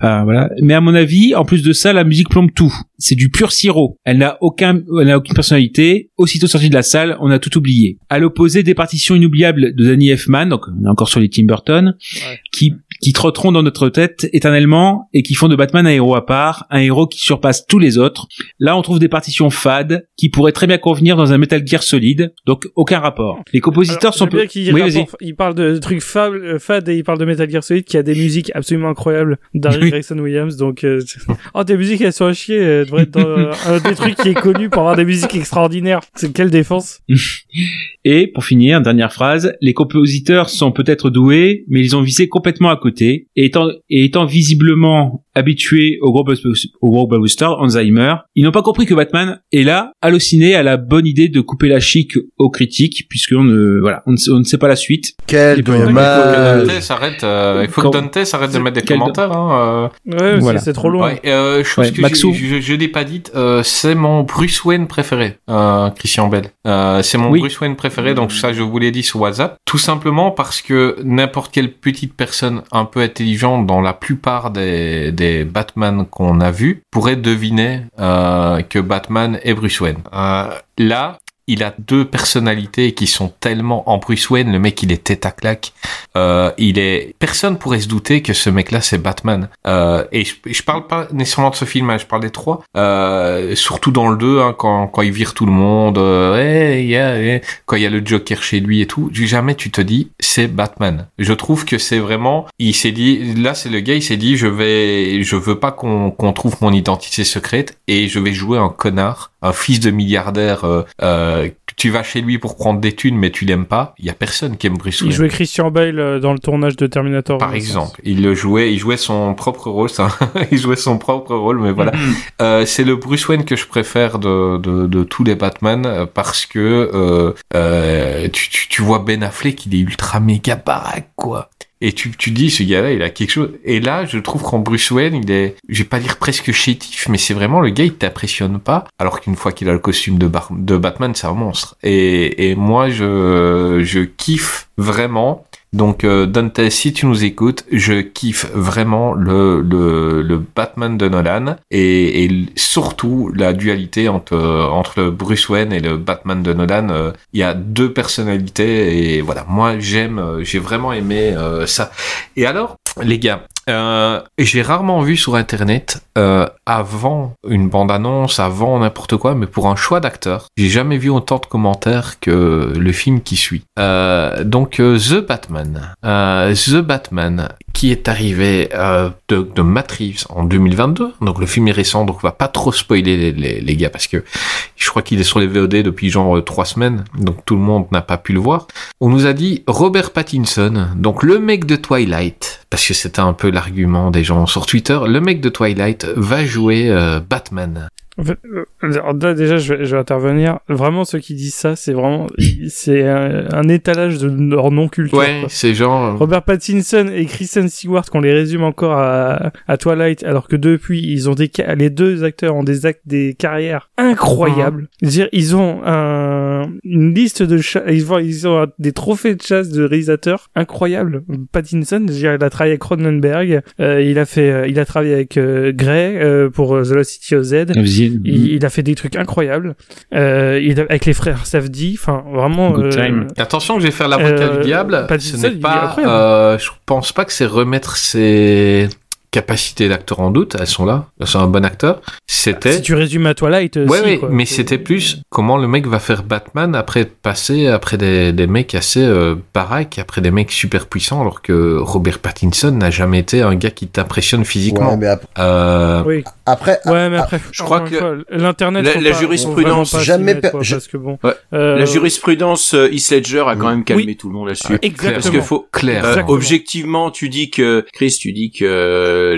Enfin, voilà. Mais à mon avis, en plus de ça, la musique plombe tout. C'est du pur sirop. Elle n'a aucun, elle n'a aucune personnalité. Aussitôt sortie de la salle, on a tout oublié. À l'opposé des partitions inoubliables de Danny Elfman, donc on est encore sur les Tim Burton, qui qui trotteront dans notre tête éternellement et qui font de Batman un héros à part, un héros qui surpasse tous les autres. Là, on trouve des partitions fades qui pourraient très bien convenir dans un Metal Gear solide, donc aucun rapport. Les compositeurs Alors, sont bien qu'il Oui, vas-y. il parle de trucs euh, fad et il parle de Metal Gear Solid qui a des musiques absolument incroyables d'Harry Oui. Grayson Williams donc euh, oh des musiques elles sont à chier elles devraient être dans euh, un des trucs qui est connu pour avoir des musiques extraordinaires c'est quelle défense Et pour finir, dernière phrase, les compositeurs sont peut-être doués, mais ils ont visé complètement à côté, et étant, et étant visiblement habitués au gros, au gros blockbuster, Alzheimer, ils n'ont pas compris que Batman est là, halluciné à la bonne idée de couper la chic aux critiques, puisqu'on ne, voilà, on ne, sait- on ne sait pas la suite. Quel puis, Il faut que dommage. Dante s'arrête, euh, il faut Quand- que Dante s'arrête de mettre des Quel- commentaires. Hein, euh. ouais c'est- Voilà. c'est trop loin Ouais, euh, chose Ouais, que Maxou. je, je, je l'ai pas dite, euh, c'est mon Bruce Wayne préféré, euh, Christian Bell. Euh, c'est mon Oui. Bruce Wayne préféré, donc ça je vous l'ai dit sur WhatsApp. Tout simplement parce que n'importe quelle petite personne un peu intelligente dans la plupart des, des Batman qu'on a vus pourrait deviner euh, que Batman est Bruce Wayne. Euh, là, il a deux personnalités qui sont tellement en Bruce Wayne. Le mec, il est tête à claque. Euh, il est. Personne pourrait se douter que ce mec-là, c'est Batman. Euh, et je, je parle pas nécessairement de ce film, hein, je parle des trois. Euh, surtout dans le 2, hein, quand, quand il vire tout le monde, euh, hey, yeah, yeah, quand il y a le Joker chez lui et tout. Jamais tu te dis, c'est Batman. Je trouve que c'est vraiment. Il s'est dit, là, c'est le gars, il s'est dit, je vais, je veux pas qu'on qu'on trouve mon identité secrète et je vais jouer un connard, un fils de milliardaire. Euh, euh, tu vas chez lui pour prendre des thunes, mais tu l'aimes pas. Il y a personne qui aime Bruce il Wayne. jouait Christian Bale euh, dans le tournage de Terminator Par exemple, il le jouait, il jouait son propre rôle, ça, il jouait son propre rôle, mais voilà. Euh, c'est le Bruce Wayne que je préfère de, de, de tous les Batman euh, parce que euh, euh, tu, tu, tu vois Ben Affleck, il est ultra méga baraque, quoi. Et tu, tu dis, ce gars-là, il a quelque chose. Et là, je trouve qu'en Bruce Wayne, il est, je vais pas dire presque chétif, mais c'est vraiment le gars, il t'impressionne pas. Alors qu'une fois qu'il a le costume de, de Batman, c'est un monstre. Et, et moi, je, je kiffe vraiment. Donc euh, Dante, si tu nous écoutes, je kiffe vraiment le, le, Batman de Nolan et, et surtout la dualité entre, entre le Bruce Wayne et le Batman de Nolan. Euh, Il y a deux personnalités et voilà, moi j'aime, euh, j'ai vraiment aimé euh, ça. Et alors, les gars, euh, j'ai rarement vu sur internet euh, avant une bande-annonce, avant n'importe quoi, mais pour un choix d'acteur, j'ai jamais vu autant de commentaires que le film qui suit. Euh, donc euh, The Batman, The Batman, qui est arrivé euh, de, de Matt en 2022. Donc le film est récent, donc on va pas trop spoiler les gars parce que je crois qu'il est sur les VOD depuis genre euh, trois semaines, donc tout le monde n'a pas pu le voir. On nous a dit Robert Pattinson, donc le mec de Twilight, parce que c'était un peu l'argument des gens sur Twitter, le mec de Twilight va jouer euh, Batman. En fait, euh, alors là, déjà, je vais, je vais intervenir. Vraiment, ceux qui disent ça, c'est vraiment, c'est un, un étalage de leur non-culture. Ouais, c'est genre... Robert Pattinson et Kristen Stewart, qu'on les résume encore à, à Twilight, alors que depuis, ils ont des, les deux acteurs ont des actes, des carrières incroyables. Je veux dire, ils ont un, une liste de ils ont, ils ont des trophées de chasse de réalisateurs incroyables. Pattinson, je veux dire, il a travaillé avec Cronenberg, euh, il a fait, euh, il a travaillé avec euh, Gray euh, pour euh, The Lost City of Z. Vas-y. Il, il a fait des trucs incroyables. Euh, il a- avec les frères Safdie, enfin vraiment. Good euh, time. Attention, je vais faire l'avocat Euh, du diable. Pattinson, Ce n'est est pas. Euh, je pense pas que c'est remettre ses capacités d'acteur en doute. Elles sont là. C'est un bon acteur. C'était. Si tu résumes à Twilight, euh, Ouais, si, ouais, quoi. mais c'était plus comment le mec va faire Batman après passer après des, des mecs assez euh, baraques, après des mecs super puissants, alors que Robert Pattinson n'a jamais été un gars qui t'impressionne physiquement. Ouais, mais ap- Euh, Oui. après, Ouais, mais après, je crois que l'internet, la- jurisprudence, jamais mettre, quoi, je- parce que bon. Ouais. euh, La jurisprudence euh, Heath Ledger a quand même calmé Oui. tout le monde là-dessus. Exactement. Parce que faut clair. euh, Exactement. objectivement, tu dis que Chris, tu dis que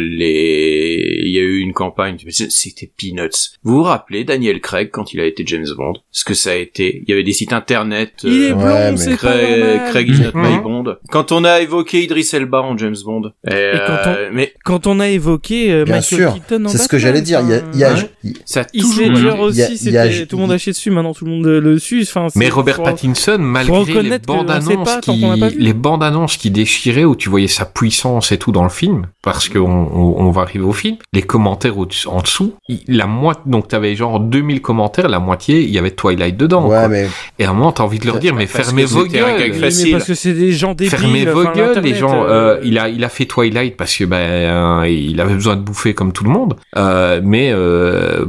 les il y a eu une campagne, c'était peanuts. Vous vous rappelez Daniel Craig quand il a été James Bond? Ce que ça a été. Il y avait des sites internet. Il est euh, blond, ouais, mais- Craig. Craig is not my Mhm. Bond. Quand on a évoqué Idris Elba en James Bond. Et, quand on- euh, Mais Quand on a évoqué euh, Bien Michael sûr, Keaton en C'est ce que j'allais dire. Il y a, il y a- enfin, il- ça a toujours il aussi, il y a- c'était tout le monde a chié dessus, maintenant tout le monde le suit. Enfin, Mais Robert faut- Pattinson, malgré les bandes annonces qui, les bandes annonces qui déchiraient où tu voyais sa puissance et tout dans le film, parce qu'on on, on va arriver au film, les commentaires au en dessous, la moitié, donc t'avais genre 2000 commentaires, la moitié, il y avait Twilight dedans. Ouais, quoi. mais Et à un moment, t'as envie de leur dire, mais fermez vos gueules. Oui, mais facile. parce que c'est des gens débiles. Fermez vos enfin, gueules, les gens. euh, euh, il a, il a fait Twilight parce que ben, euh, il avait besoin de bouffer comme tout le monde. Euh, mais euh,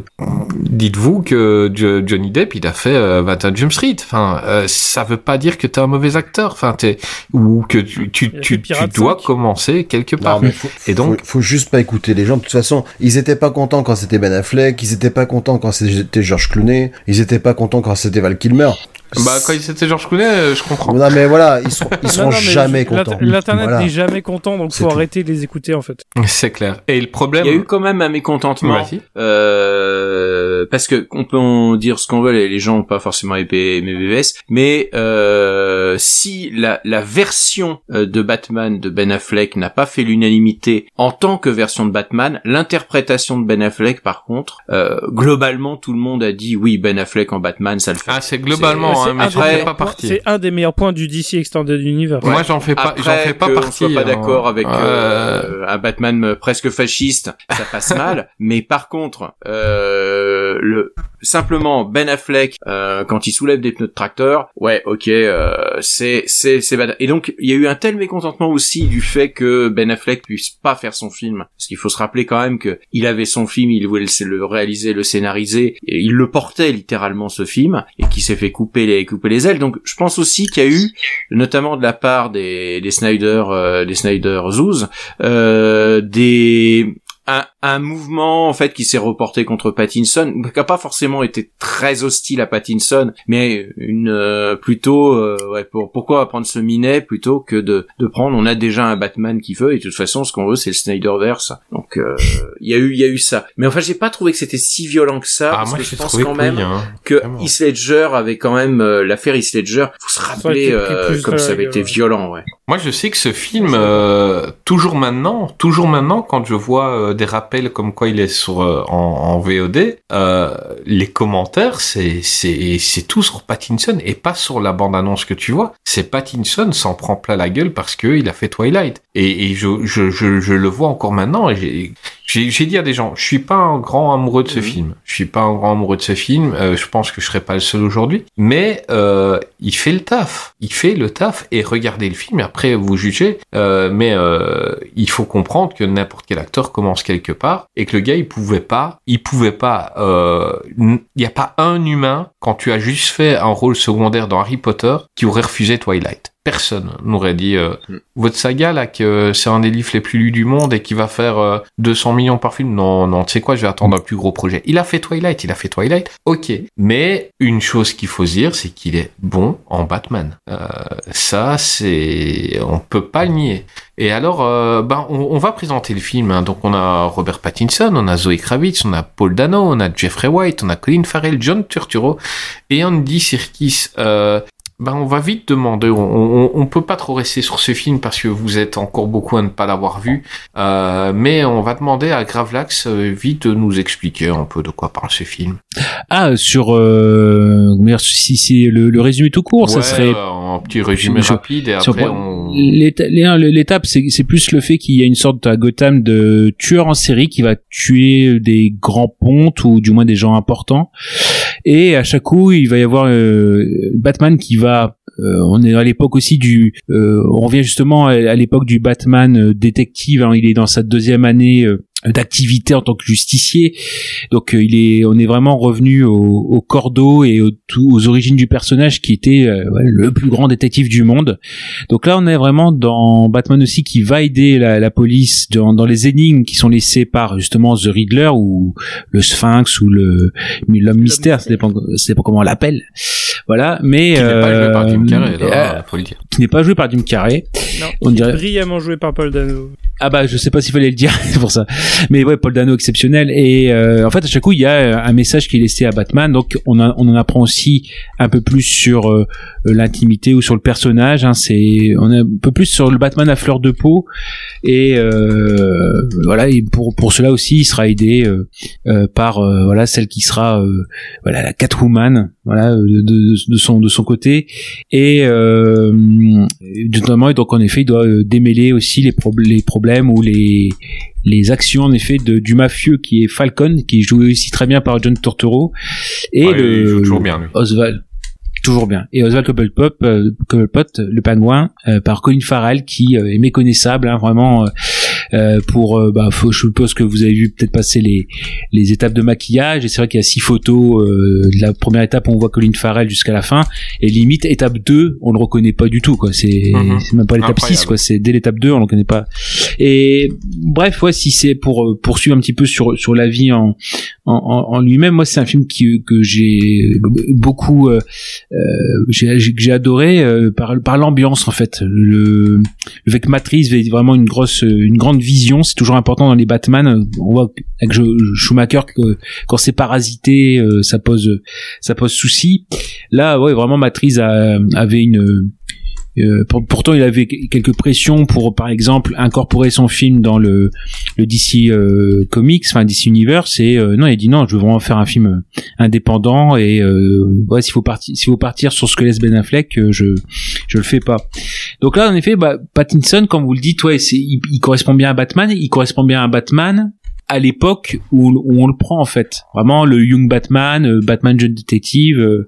dites-vous que Jo- Johnny Depp, il a fait euh, 21 Jump Street. Enfin, euh, ça veut pas dire que t'es un mauvais acteur. Enfin, t'es ou que tu, tu, tu, dois 5. commencer quelque part. Non, mais faut, Et donc- faut, faut juste pas écouter les gens. De toute façon, ils étaient pas contents quand c'était Ben Affleck, ils étaient pas contents quand c'était George Clooney, ils étaient pas contents quand c'était Val Kilmer. Bah, quand c'était George Clooney, euh, je comprends. Non mais voilà, ils seront, ils seront non, jamais contents. L'internet Voilà. n'est jamais content, donc faut tout. arrêter de les écouter en fait. C'est clair. Et le problème. Il y a eu quand même un mécontentement. Euh, parce que on peut en dire ce qu'on veut, les les gens n'ont pas forcément aimé BVS, mais euh, si la, la version euh, de Batman de Ben Affleck n'a pas fait l'unanimité en tant que version de Batman, l'interprétation de Ben Affleck, par contre, euh, globalement tout le monde a dit oui Ben Affleck en Batman, ça le fait. Ah, c'est globalement, hein, mais pas partie. C'est un des meilleurs points du DC Extended Universe. Moi, j'en fais pas, j'en Après fais pas que on partie. soit pas hein. d'accord avec Euh, euh, un Batman presque fasciste, ça passe mal. Mais par contre, euh, le simplement Ben Affleck euh, quand il soulève des pneus de tracteur, ouais, ok, euh, c'est c'est c'est bad. Et donc il y a eu un tel mécontentement aussi du fait que Ben Affleck puisse pas faire son film, parce qu'il faut se rappeler quand même que il avait son film, il voulait le réaliser, le scénariser, et il le portait littéralement ce film, et qui s'est fait couper les couper les ailes. Donc je pense aussi qu'il y a eu notamment de la part des, des Snyder, euh, des Snyder Zoos, euh, des un, un mouvement en fait qui s'est reporté contre Pattinson, qui a pas forcément été très hostile à Pattinson, mais une euh, plutôt euh, ouais pour pourquoi prendre ce minet plutôt que de de prendre on a déjà un Batman qui veut et de toute façon ce qu'on veut c'est le Snyderverse. Donc euh, il y a eu il y a eu ça. Mais enfin j'ai pas trouvé que c'était si violent que ça Ah, parce moi, que je pense quand même hein. que Vraiment. Heath Ledger avait quand même euh, l'affaire Heath Ledger, faut se rappeler euh, comme ça avait été violent, ouais. Moi, je sais que ce film, euh, toujours maintenant, toujours maintenant, quand je vois euh, des rappels comme quoi il est sur euh, en, en VOD, euh, les commentaires, c'est c'est c'est tout sur Pattinson et pas sur la bande annonce que tu vois. C'est Pattinson s'en prend plein la gueule parce que il a fait Twilight. Et, et je, je je je le vois encore maintenant. Et j'ai dit à des gens, je suis pas un grand amoureux de ce Mhm. film. Je suis pas un grand amoureux de ce film. Euh, je pense que je serai pas le seul aujourd'hui. Mais euh, il fait le taf. Il fait le taf et regardez le film. Après vous jugez. Euh, mais euh, il faut comprendre que n'importe quel acteur commence quelque part et que le gars il pouvait pas, il pouvait pas. euh, Il y a pas un humain quand tu as juste fait un rôle secondaire dans Harry Potter qui aurait refusé Twilight. Personne n'aurait dit euh, Mm. votre saga là que c'est un des livres les plus lus du monde et qui va faire euh, 200 millions par film. Non, non, tu sais quoi, je vais attendre un plus gros projet. Il a fait Twilight, il a fait Twilight. Ok, mais une chose qu'il faut dire, c'est qu'il est bon en Batman. Euh, ça, c'est, on peut pas le nier. Et alors, euh, ben, on, on va présenter le film. hein. Donc, on a Robert Pattinson, on a Zoe Kravitz, on a Paul Dano, on a Jeffrey White, on a Colin Farrell, John Turturro et Andy Serkis. Ben, on va vite demander. On, on, on peut pas trop rester sur ce film parce que vous êtes encore beaucoup à ne pas l'avoir vu. Euh, mais on va demander à Gravelax euh, vite de nous expliquer un peu de quoi parle ce film. Ah, sur euh, si c'est le, le résumé tout court, ça serait un petit résumé Sur- rapide et après on. L'é- l'étape, c'est c'est plus le fait qu'il y a une sorte à Gotham de tueur en série qui va tuer des grands pontes ou du moins des gens importants. Et à chaque coup, il va y avoir euh, Batman qui va. euh, on est à l'époque aussi du. euh, on revient justement à, l'époque du Batman détective. hein, il est dans sa deuxième année. D'activité en tant que justicier donc euh, il est on est vraiment revenu au, au cordeau et au- tout- aux origines du personnage qui était euh, ouais, le plus grand détective du monde donc là, on est vraiment dans Batman aussi qui va aider la, la police dans, dans les énigmes qui sont laissées par justement The Riddler ou le Sphinx ou le l'homme mystère, ça dépend, ça dépend comment on l'appelle. Voilà, mais Qui n'est pas joué par euh, Jim Carrey, là, euh, faut le dire. qui n'est pas joué par Jim Carrey. Non, On dirait- brillamment joué par Paul Dano. Ah bah je sais pas s'il fallait le dire pour ça. Mais ouais, Paul Dano exceptionnel. Et euh, en fait à chaque coup il y a un message qui est laissé à Batman. Donc on, en apprend aussi un peu plus sur euh, l'intimité ou sur le personnage. Hein, c'est on est un peu plus sur le Batman à fleur de peau. Et euh, voilà. Et pour pour cela aussi il sera aidé euh, euh, par euh, voilà celle qui sera euh, voilà la Catwoman voilà de, de, de son de son côté. Et euh, notamment et donc en effet il doit euh, démêler aussi les, prob- les problèmes ou les les actions en effet de, du mafieux qui est Falcon qui est joué aussi très bien par John Turturro et Ouais, le il joue toujours bien, lui. Oswald toujours bien. Et Oswald Cobblepot euh, Cobblepot le pingouin euh, par Colin Farrell qui euh, est méconnaissable hein, vraiment euh, pour euh, bah faut- je suppose que vous avez vu peut-être passer les les étapes de maquillage et c'est vrai qu'il y a six photos euh, de la première étape on voit Colin Farrell jusqu'à la fin et limite étape 2 on le reconnaît pas du tout quoi c'est Mhm. même pas l'étape Incroyable. 6 quoi c'est dès l'étape 2 on le connaît pas et bref ouais si c'est pour poursuivre un petit peu sur sur la vie en en, lui-même moi c'est un film qui que j'ai beaucoup euh, j'ai j'ai- que j'ai adoré par par l'ambiance en fait le que Matrice vraiment une grosse une grande vision c'est toujours important dans les Batman. On voit avec Schumacher que quand c'est parasité euh, ça pose ça pose souci. Là ouais vraiment Matrice a- avait une euh, pour- pourtant, il avait quelques pressions pour, par exemple, incorporer son film dans le, le DC euh, Comics, enfin DC Universe. Et euh, non, il a dit non, je veux vraiment faire un film indépendant. Et euh, ouais, s'il faut partir, s'il faut partir sur ce que laisse Ben Affleck, euh, je je le fais pas. Donc là, en effet, bah, Pattinson, comme vous le dites, ouais, il, il correspond bien à Batman. Il correspond bien à Batman à l'époque où, où on le prend en fait. Vraiment le Young Batman, euh, Batman jeune détective, euh,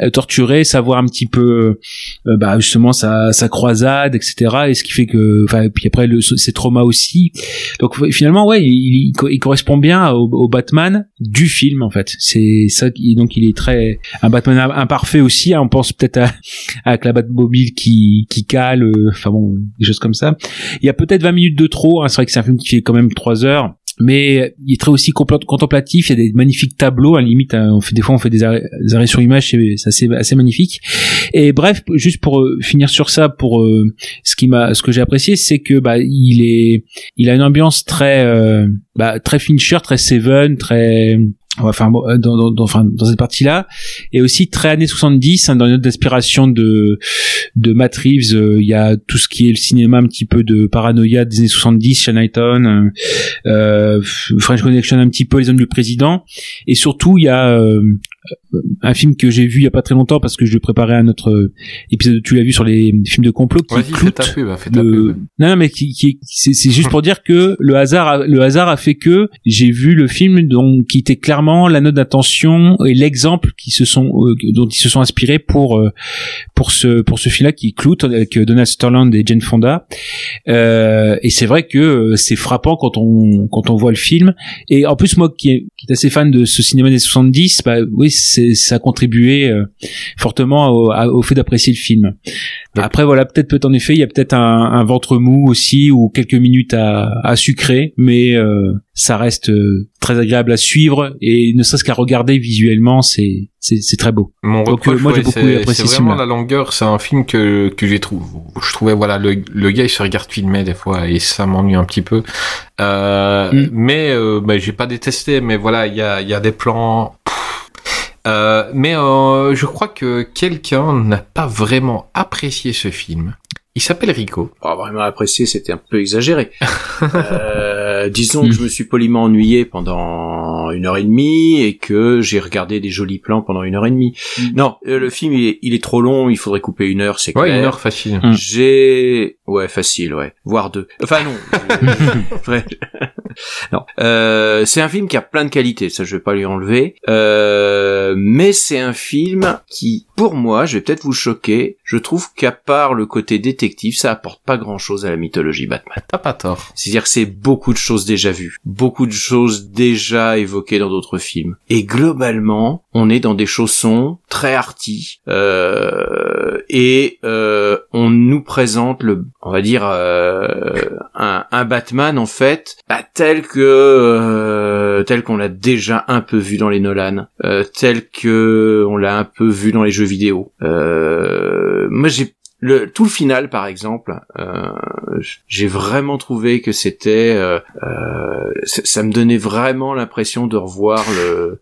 euh, torturé, savoir un petit peu bah justement sa, sa croisade, etc. Et ce qui fait que, enfin, puis après le, ses traumas aussi. Donc finalement, ouais, il, il, il correspond bien au, au Batman du film en fait. C'est ça. Donc il est très un Batman im- imparfait aussi. hein. on pense peut-être à, avec la Batmobile qui qui cale, enfin bon, des choses comme ça. Il y a peut-être 20 minutes de trop. hein. C'est vrai que c'est un film qui fait quand même 3 heures mais il est très aussi contemplatif il y a des magnifiques tableaux à la limite hein, des fois on fait des arrêts, sur image c'est assez magnifique. Et bref juste pour euh, finir sur ça pour euh, ce qui m'a ce que j'ai apprécié c'est que bah il est il a une ambiance très euh, bah, très Fincher très Seven très enfin euh, dans, dans, dans, enfin, dans cette partie là et aussi très années 70 hein, dans une autre d'inspiration de de Matt Reeves euh, il y a tout ce qui est le cinéma un petit peu de paranoïa des années 70 Shaniton euh, euh, French Connection un petit peu les hommes du président. Et surtout il y a euh, un film que j'ai vu il y a pas très longtemps parce que je préparais à notre euh, épisode. Tu l'as vu sur les films de complot qui cloute ta pub, fais ta le- pub. non, non mais qui, qui c'est c'est juste pour dire que le hasard a, le hasard a fait que j'ai vu le film donc qui était clairement la note d'attention et l'exemple qui se sont euh, dont ils se sont inspirés pour euh, pour ce pour ce film là qui cloute avec Donald Sutherland et Jane Fonda. Euh, et c'est vrai que euh, c'est frappant quand on quand on voit le film. Et en plus moi qui est, qui est assez fan de ce cinéma des 70 bah oui ça a contribué euh, fortement au, fait d'apprécier le film après voilà peut-être peut en effet il y a peut-être un, un ventre mou aussi ou quelques minutes à, à sucrer mais euh, ça reste euh, très agréable à suivre et ne serait-ce qu'à regarder visuellement c'est c'est très beau Mon Donc, reproche, moi, j'ai ouais, beaucoup apprécié C'est ce vraiment la longueur. C'est un film que que j'ai trouvé. Je trouvais voilà le le gars il se regarde filmer des fois et ça m'ennuie un petit peu. Euh, Mm. Mais bah, j'ai pas détesté. Mais voilà il y a il y a des plans. Euh, mais euh, je crois que quelqu'un n'a pas vraiment apprécié ce film. Il s'appelle Rico. Oh, vraiment apprécié, c'était un peu exagéré. Euh, disons que je me suis poliment ennuyé pendant une heure et demie et que j'ai regardé des jolis plans pendant une heure et demie. Non, euh, le film il est, il est trop long, il faudrait couper une heure, c'est Ouais, clair. une heure facile. Mm. J'ai, ouais, facile, ouais, voire deux. Enfin non, vrai. non. Euh, c'est un film qui a plein de qualités, ça je vais pas lui enlever. Euh, mais c'est un film qui, pour moi, je vais peut-être vous choquer, je trouve qu'à part le côté détective, ça apporte pas grand-chose à la mythologie Batman. T'as pas tort. C'est-à-dire que c'est beaucoup de choses déjà vues, beaucoup de choses déjà évoquées dans d'autres films. Et globalement, on est dans des chaussons très arty, euh, et euh, on nous présente le, on va dire, euh, un, un Batman en fait, bah, tel que euh, tel qu'on l'a déjà un peu vu dans les Nolan, euh, tel que on l'a un peu vu dans les jeux vidéo. Moi, j'ai le tout le final par exemple, euh, j'ai vraiment trouvé que c'était, euh, euh, ça ça me donnait vraiment l'impression de revoir le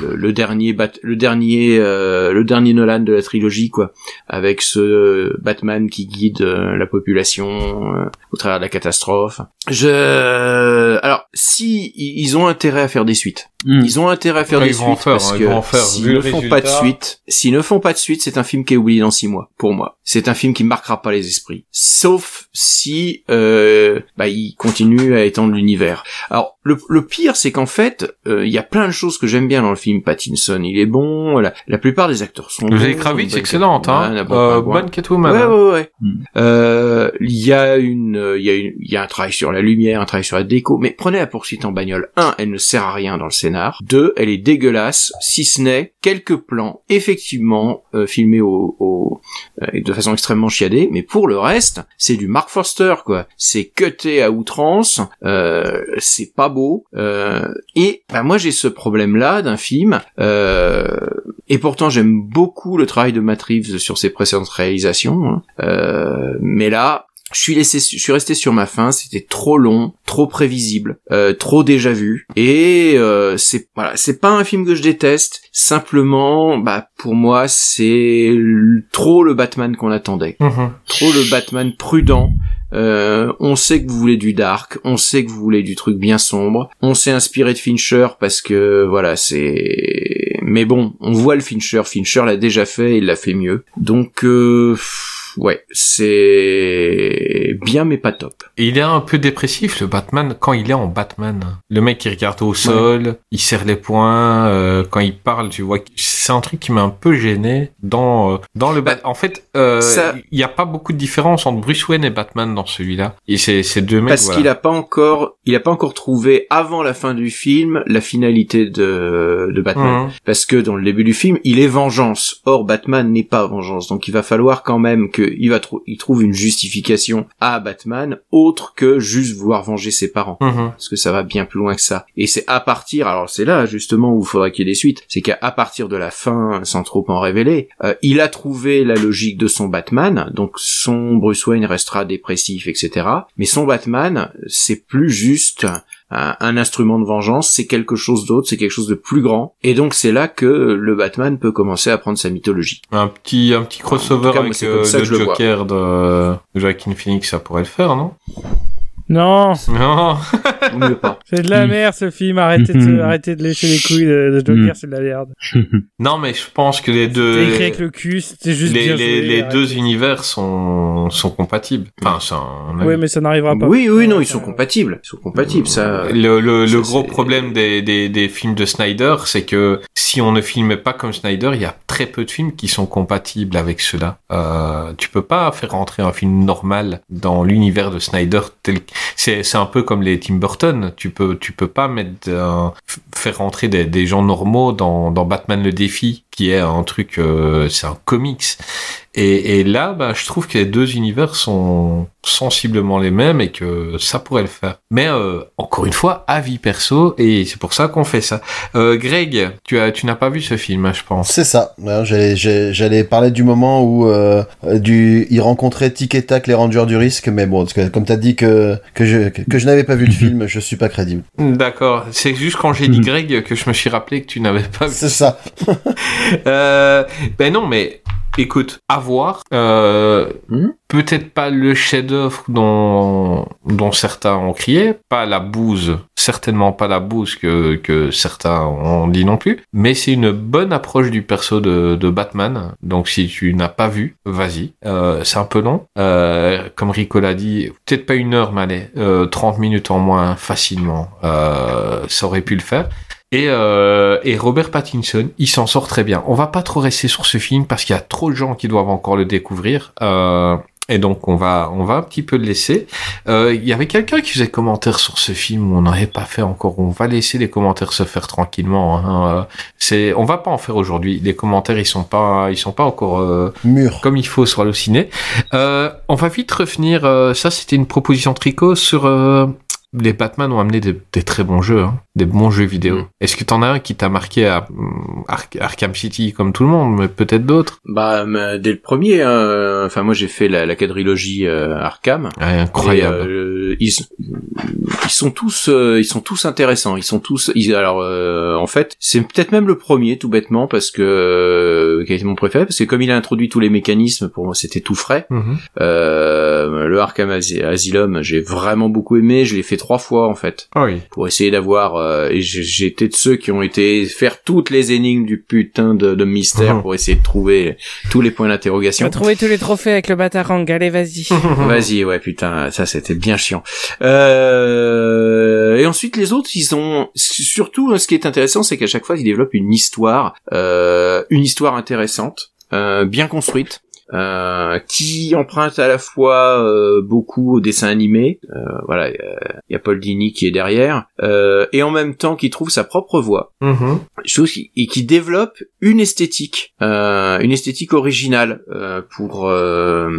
le, le dernier bat, le dernier euh, le dernier Nolan de la trilogie quoi, avec ce Batman qui guide euh, la population euh, au travers de la catastrophe. Je alors si ils ont intérêt à faire des suites, Mm. ils ont intérêt à faire Ouais, des ils suites faire, parce hein, que ils s'ils ne font pas de suite, s'ils ne font pas de suite, c'est un film qui est oublié dans six mois pour moi. C'est un film qui marquera pas les esprits, sauf si euh, bah, il continue à étendre l'univers. Alors le, le pire, c'est qu'en fait, euh, il y a plein de choses que j'aime bien dans le film. Pattinson, il est bon. La, la plupart des acteurs sont Vous avez. Kravitz, excellente, hein. Euh, bonne Catwoman. Ouais, hein. ouais, ouais. Mm. Euh, Il y a une, il y a une, il y a un travail sur la lumière, un travail sur la déco. Mais prenez la poursuite en bagnole. Un, elle ne sert à rien dans le scénar. Deux, elle est dégueulasse, si ce n'est quelques plans effectivement euh, filmés au, au euh, de façon extrêmement chiadée. Mais pour le reste, c'est du Mark Forster quoi. C'est cuté à outrance. Euh, c'est pas beau. Euh, et bah, moi j'ai ce problème là d'un film. Euh, et pourtant, j'aime beaucoup le travail de Matt Reeves sur ses précédentes réalisations. hein. Euh, mais là, je suis laissé, je suis resté sur ma faim. C'était trop long, trop prévisible, euh, trop déjà vu. Et euh, c'est voilà, c'est pas un film que je déteste. Simplement, bah pour moi, c'est trop le Batman qu'on attendait Mhm. trop le Batman prudent. Euh, on sait que vous voulez du dark, on sait que vous voulez du truc bien sombre. On s'est inspiré de Fincher parce que voilà, c'est. Mais bon, on voit le Fincher. Fincher l'a déjà fait, il l'a fait mieux. Donc euh, ouais, c'est bien mais pas top. Et il est un peu dépressif, le Batman, quand il est en Batman. Le mec, il regarde au sol, il serre les poings, euh, quand il parle, tu vois, c'est un truc qui m'a un peu gêné dans, euh, dans le Bat. En fait, euh, ça- il n'y a pas beaucoup de différence entre Bruce Wayne et Batman dans celui-là. Et c'est, c'est deux mecs, Parce voilà. qu'il a pas encore, il a pas encore trouvé avant la fin du film la finalité de, de Batman. Mhm. Parce que dans le début du film, il est vengeance. Or, Batman n'est pas vengeance. Donc, il va falloir quand même qu'il va trou- il trouve une justification à Batman autre que juste vouloir venger ses parents. Mhm. Parce que ça va bien plus loin que ça. Et c'est à partir, alors c'est là justement où il faudra qu'il y ait des suites, c'est qu'à partir de la fin, sans trop en révéler, euh, il a trouvé la logique de son Batman, donc son Bruce Wayne restera dépressif, etc. Mais son Batman, c'est plus juste un, instrument de vengeance, c'est quelque chose d'autre, c'est quelque chose de plus grand. Et donc c'est là que le Batman peut commencer à prendre sa mythologie. Un petit, un petit crossover cas, avec euh, le. Joker de, de Joaquin Phoenix, ça pourrait le faire, non? Non, Non. C'est de la merde ce film. Arrêtez de, arrêtez de lécher les couilles de, de Joker, c'est de la merde. non, mais je pense que les deux, C'est écrit avec le cul, c'était juste les, bien les, joué, les arrêtez. deux univers sont, sont compatibles. Enfin, c'est un Oui, mais ça n'arrivera pas. Oui, oui, non, ils sont Euh, compatibles. Ils sont compatibles, ça. Le, le, ça, le gros problème des, des, des films de Snyder, c'est que si on ne filmait pas comme Snyder, il y a très peu de films qui sont compatibles avec cela. Euh, tu peux pas faire rentrer un film normal dans l'univers de Snyder tel c'est c'est un peu comme les Tim Burton. Tu peux tu peux pas mettre faire rentrer des, des gens normaux dans dans Batman le défi qui est un truc euh, c'est un comics. Et, et là, bah, je trouve que les deux univers sont sensiblement les mêmes et que ça pourrait le faire. Mais euh, encore une fois, avis perso, et c'est pour ça qu'on fait ça. Euh, Greg, tu as, tu n'as pas vu ce film, hein, je pense. C'est ça. J'allais, j'allais parler du moment où euh, du, il rencontrait Tic et Tac, les Rangers du risque, mais bon, parce que, comme t'as dit que que je que, que je n'avais pas vu le film, je suis pas crédible. D'accord. C'est juste quand j'ai dit Greg que je me suis rappelé que tu n'avais pas vu. C'est ça. Euh, ben non, mais écoute, à voir. Euh, Hmm? Peut-être pas le chef-d'œuvre dont, dont certains ont crié, pas la bouse, certainement pas la bouse que, que certains ont dit non plus, mais c'est une bonne approche du perso de, de Batman. Donc si tu n'as pas vu, vas-y. Euh, c'est un peu long. Euh, comme Rico l'a dit, peut-être pas une heure, mais allez, euh, 30 minutes en moins facilement. Euh, ça aurait pu le faire. Et, euh, et Robert Pattinson, il s'en sort très bien. On va pas trop rester sur ce film parce qu'il y a trop de gens qui doivent encore le découvrir. Euh, et donc on va on va un petit peu le laisser. Euh, Il y avait quelqu'un qui faisait commentaire sur ce film. On n'avait pas fait encore. On va laisser les commentaires se faire tranquillement. Hein. Euh, C'est on va pas en faire aujourd'hui. Les commentaires ils sont pas ils sont pas encore euh, Mur. comme il faut sur Allociné. Euh, on va vite revenir. euh, ça, c'était une proposition tricot sur. euh, les Batman ont amené des, des très bons jeux. Hein. Des bons jeux vidéo. Mm. Est-ce que t'en as un qui t'a marqué à Ark- Arkham City comme tout le monde, mais peut-être d'autres? Bah mais dès le premier, hein, enfin moi j'ai fait la, la quadrilogie euh, Arkham. Ouais, Incroyable. Et, euh, ils, ils sont tous, euh, ils sont tous intéressants. Ils sont tous. ils- alors, euh, en fait, c'est peut-être même le premier, tout bêtement, parce que euh, qui a été mon préféré, parce que comme il a introduit tous les mécanismes, pour moi, c'était tout frais. Mhm. Euh, le Arkham Asy- Asylum, j'ai vraiment beaucoup aimé. Je l'ai fait trois fois en fait, Ah oui. pour essayer d'avoir. Euh, et j'ai- j'étais de ceux qui ont été faire toutes les énigmes du putain de, de mystère Mhm. pour essayer de trouver tous les points d'interrogation. trouver tous les trophées avec le Batarang, allez, vas-y. Vas-y, ouais, putain, ça c'était bien chiant. Euh... Et ensuite, les autres, ils ont surtout ce qui est intéressant, c'est qu'à chaque fois, ils développent une histoire, euh, une histoire intéressante, euh, bien construite. Euh, qui emprunte à la fois euh, beaucoup au dessin animé, euh, voilà, il y a Paul Dini qui est derrière, euh, et en même temps qui trouve sa propre voix, Mhm. chose qui, et qui développe une esthétique, euh, une esthétique originale euh, pour euh,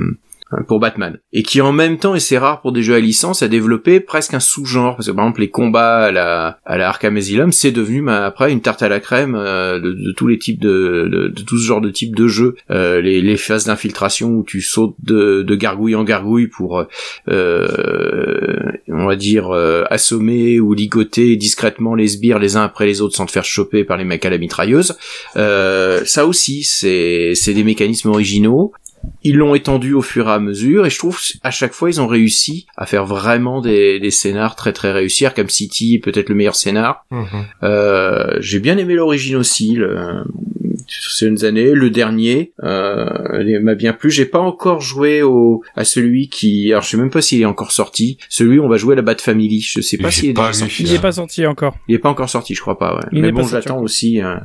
pour Batman. Et qui en même temps et c'est rare pour des jeux à licence a développé presque un sous-genre. Parce que par exemple les combats à la à la Arkham Asylum c'est devenu après une tarte à la crème euh, de, tous les types de, de, tout ce genre de type de jeux. Euh, les, les phases d'infiltration où tu sautes de, de gargouille en gargouille pour euh, on va dire euh, assommer ou ligoter discrètement les sbires les uns après les autres sans te faire choper par les mecs à la mitrailleuse. Euh, ça aussi c'est c'est des mécanismes originaux ils l'ont étendu au fur et à mesure et je trouve à chaque fois ils ont réussi à faire vraiment des, des scénars très très réussis comme City est peut-être le meilleur scénar Mhm. euh, j'ai bien aimé l'origine aussi le, sur ces années le dernier euh, il m'a bien plu j'ai pas encore joué au à celui qui alors je sais même pas s'il est encore sorti celui où on va jouer à la Bat Family je sais pas s'il est pas sorti Il est pas sorti encore. il est pas encore sorti, je crois pas. Ouais. Il Mais bon, j'attends aussi euh,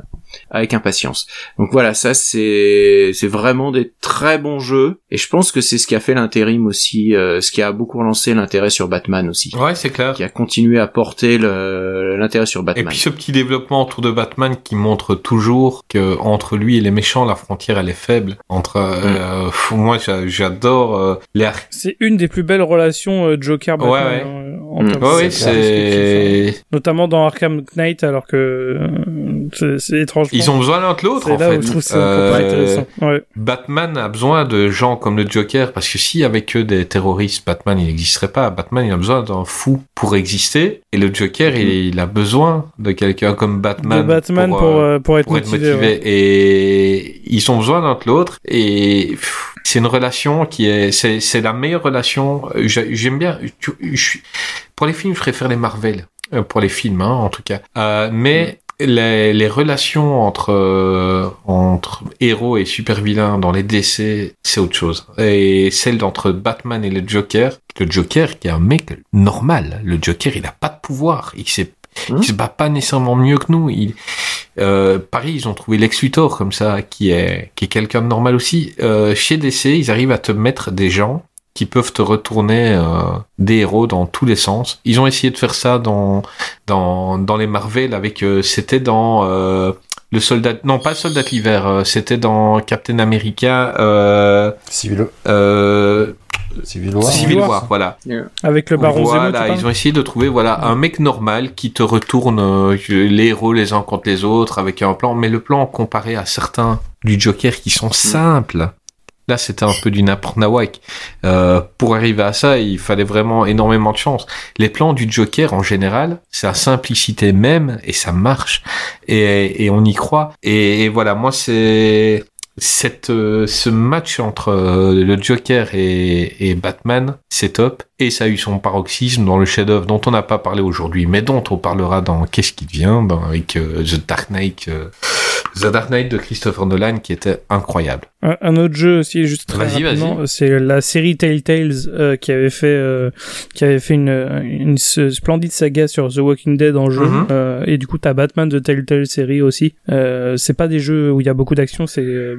avec impatience. Donc voilà, ça c'est c'est vraiment des très bons jeux et je pense que c'est ce qui a fait l'intérim aussi, euh, ce qui a beaucoup relancé l'intérêt sur Batman aussi, Ouais, c'est clair. qui a continué à porter l'intérêt sur Et Batman. puis ce petit développement autour de Batman qui montre toujours que entre lui et les méchants, la frontière elle est faible. Entre euh, pff, moi j'a- j'adore euh, les Ar- C'est une des plus belles relations euh, Joker Batman. Ouais, ouais. Euh, en Mm. de descriptif, hein. c'est Notamment dans Arkham Knight, alors que euh, c'est- c'est étrange. ils ont besoin l'un de l'autre C'est en là fait. où je trouve ça Euh, intéressant. Ouais. Batman a besoin de gens comme le Joker parce que si avec eux des terroristes, Batman il n'existerait pas. Batman il a besoin d'un fou pour exister et le Joker il, il a besoin de quelqu'un comme Batman, de Batman pour, euh, euh, pour être pour être motivé. motivé ouais. et ils ont besoin l'un de l'autre et pff, c'est une relation qui est c'est c'est la meilleure relation. J'ai- j'aime bien tu- je suis pour les films je préfère les Marvel Euh, pour les films hein, en tout cas. Euh, mais les, les relations entre euh, entre héros et super vilains dans les DC c'est autre chose. Et celle d'entre Batman et le Joker le Joker qui est un mec normal. Le Joker il a pas de pouvoir. Il Mmh. il se bat pas nécessairement mieux que nous. Il euh, Paris, ils ont trouvé Lex Luthor comme ça, qui est qui est quelqu'un de normal aussi. Euh, chez DC, ils arrivent à te mettre des gens qui peuvent te retourner euh, des héros dans tous les sens. Ils ont essayé de faire ça dans dans dans les Marvel avec euh, c'était dans euh, le soldat non pas le soldat d'hiver, euh, c'était dans Captain America Civil, Civil War. Civil War. Voilà. Avec le Baron Zemo, Voilà, parles ils ont essayé de trouver voilà un mec normal qui te retourne euh, les héros les uns contre les autres avec un plan, mais le plan comparé à certains du Joker qui sont simples. Là, c'était un peu du n'importe nawak. Euh, pour arriver à ça, il fallait vraiment énormément de chance. Les plans du Joker, en général, c'est la simplicité même et ça marche. Et, et on y croit. Et, et voilà, moi, c'est cette euh, ce match entre euh, le Joker et, Batman, c'est top. Et ça a eu son paroxysme dans le chef-d'œuvre dont on n'a pas parlé aujourd'hui, mais dont on parlera dans Qu'est-ce qui devient, avec euh, The Dark Knight, euh, The Dark Knight de Christopher Nolan, qui était incroyable. Un, un autre jeu aussi, juste très Vas-y, rapidement, vas-y. c'est la série Telltales euh, qui avait fait euh, qui avait fait une, splendide saga sur The Walking Dead en jeu. Mhm. Euh, et du coup, t'as Batman de Telltale série aussi. Euh, c'est pas des jeux où il y a beaucoup d'action, c'est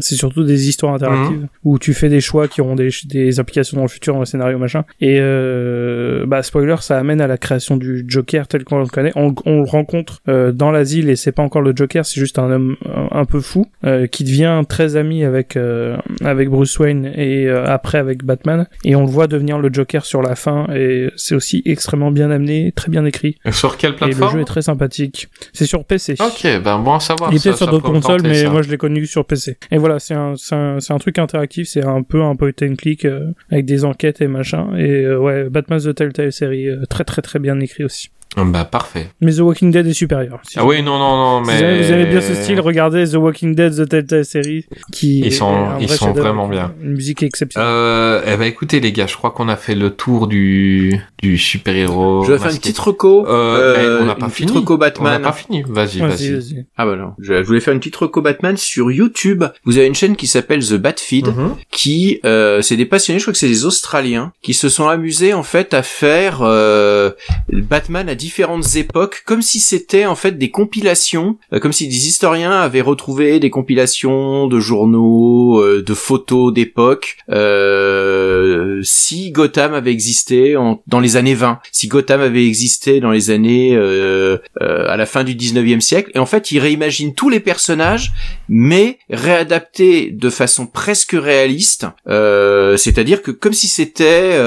c'est surtout des histoires interactives Mhm. où tu fais des choix qui auront des, des implications dans le futur, dans le scénario machin. Et euh, bah spoiler, ça amène à la création du Joker tel qu'on le connaît. On, on le rencontre euh, dans l'asile et c'est pas encore le Joker, c'est juste un un homme un, un peu fou, euh, qui devient très ami avec euh, avec Bruce Wayne et euh, après avec Batman, et on le voit devenir le Joker sur la fin, et c'est aussi extrêmement bien amené, très bien écrit, Sur quelle et le plateforme jeu est très sympathique. C'est sur PC. Ok, ben bon à savoir. Il est peut-être sur d'autres consoles, mais ça. moi je l'ai connu sur PC. Et voilà, c'est un, c'est un, truc interactif, c'est un peu un point and click euh, avec des enquêtes et machin. Et euh, ouais, Batman The Telltale série, euh, très très très bien écrit aussi. Bah parfait. Mais The Walking Dead est supérieur. Si Ah oui, non, non, non, Si mais... vous aimez- vous aimez bien ce style, regardez The Walking Dead, The Telltale série, qui Ils est sont- ils vrai sont vraiment bien. Une musique exceptionnelle. Euh, eh ben écoutez les gars, je crois qu'on a fait le tour du du super héros. Je vais faire une petite reco. Euh, eh, on n'a une pas petite fini. reco On n'a Batman. pas fini. Vas-y, Vas-y, vas-y. vas-y. Ah bah non, je, voulais faire une petite reco Batman sur YouTube. Vous avez une chaîne qui s'appelle The Batfeed, Mhm. qui euh, c'est des passionnés, je crois que c'est des Australiens, qui se sont amusés en fait à faire euh, Batman à différentes époques, comme si c'était en fait des compilations, euh, comme si des historiens avaient retrouvé des compilations de journaux, euh, de photos d'époque, euh, si Gotham avait existé en- dans les années 20, si Gotham avait existé dans les années euh, euh, à la fin du 19e siècle, et en fait ils réimaginent tous les personnages, mais réadaptés de façon presque réaliste, euh, c'est-à-dire que comme si c'était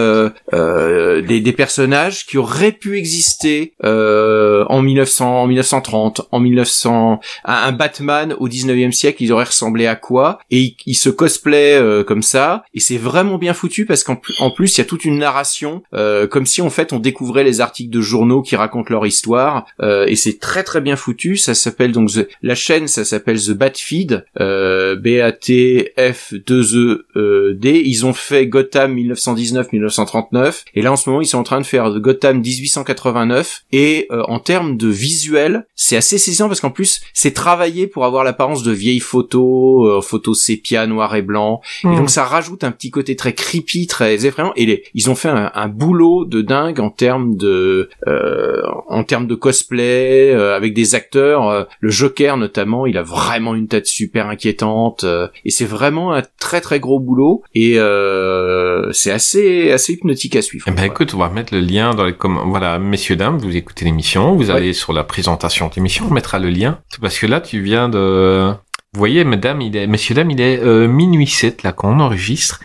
des, des personnages qui auraient pu exister euh, en 1900, en 1930, en 1900, un, Batman au 19e siècle, ils auraient ressemblé à quoi? Et ils, ils se cosplay euh, comme ça, et c'est vraiment bien foutu parce qu'en plus, en plus il y a toute une narration, euh, comme si en fait on découvrait les articles de journaux qui racontent leur histoire, euh, et c'est très très bien foutu. Ça s'appelle donc The- la chaîne, ça s'appelle The Batfeed, euh, B A T F 2 E euh, D. Ils ont fait Gotham 1919-1939, et là en ce moment ils sont en train de faire Gotham 1889. Et euh, en termes de visuel, c'est assez saisissant parce qu'en plus c'est travaillé pour avoir l'apparence de vieilles photos, euh, photos sépia noir et blanc. Et Hmm. donc ça rajoute un petit côté très creepy, très effrayant. Et les, ils ont fait un, un boulot de dingue en termes de, euh, en termes de cosplay euh, avec des acteurs. euh, le Joker notamment, il a vraiment une tête super inquiétante. euh, et c'est vraiment un très très gros boulot. Et euh, c'est assez assez hypnotique à suivre. Eh ben écoute, on va mettre le lien dans les commentaires. Voilà, messieurs dames, vous écoutez l'émission, vous allez sur la présentation de l'émission, on mettra le lien. C'est parce que là, tu viens de. Vous voyez, mesdames, il est, messieurs dames, il est euh, minuit 7 là quand on enregistre.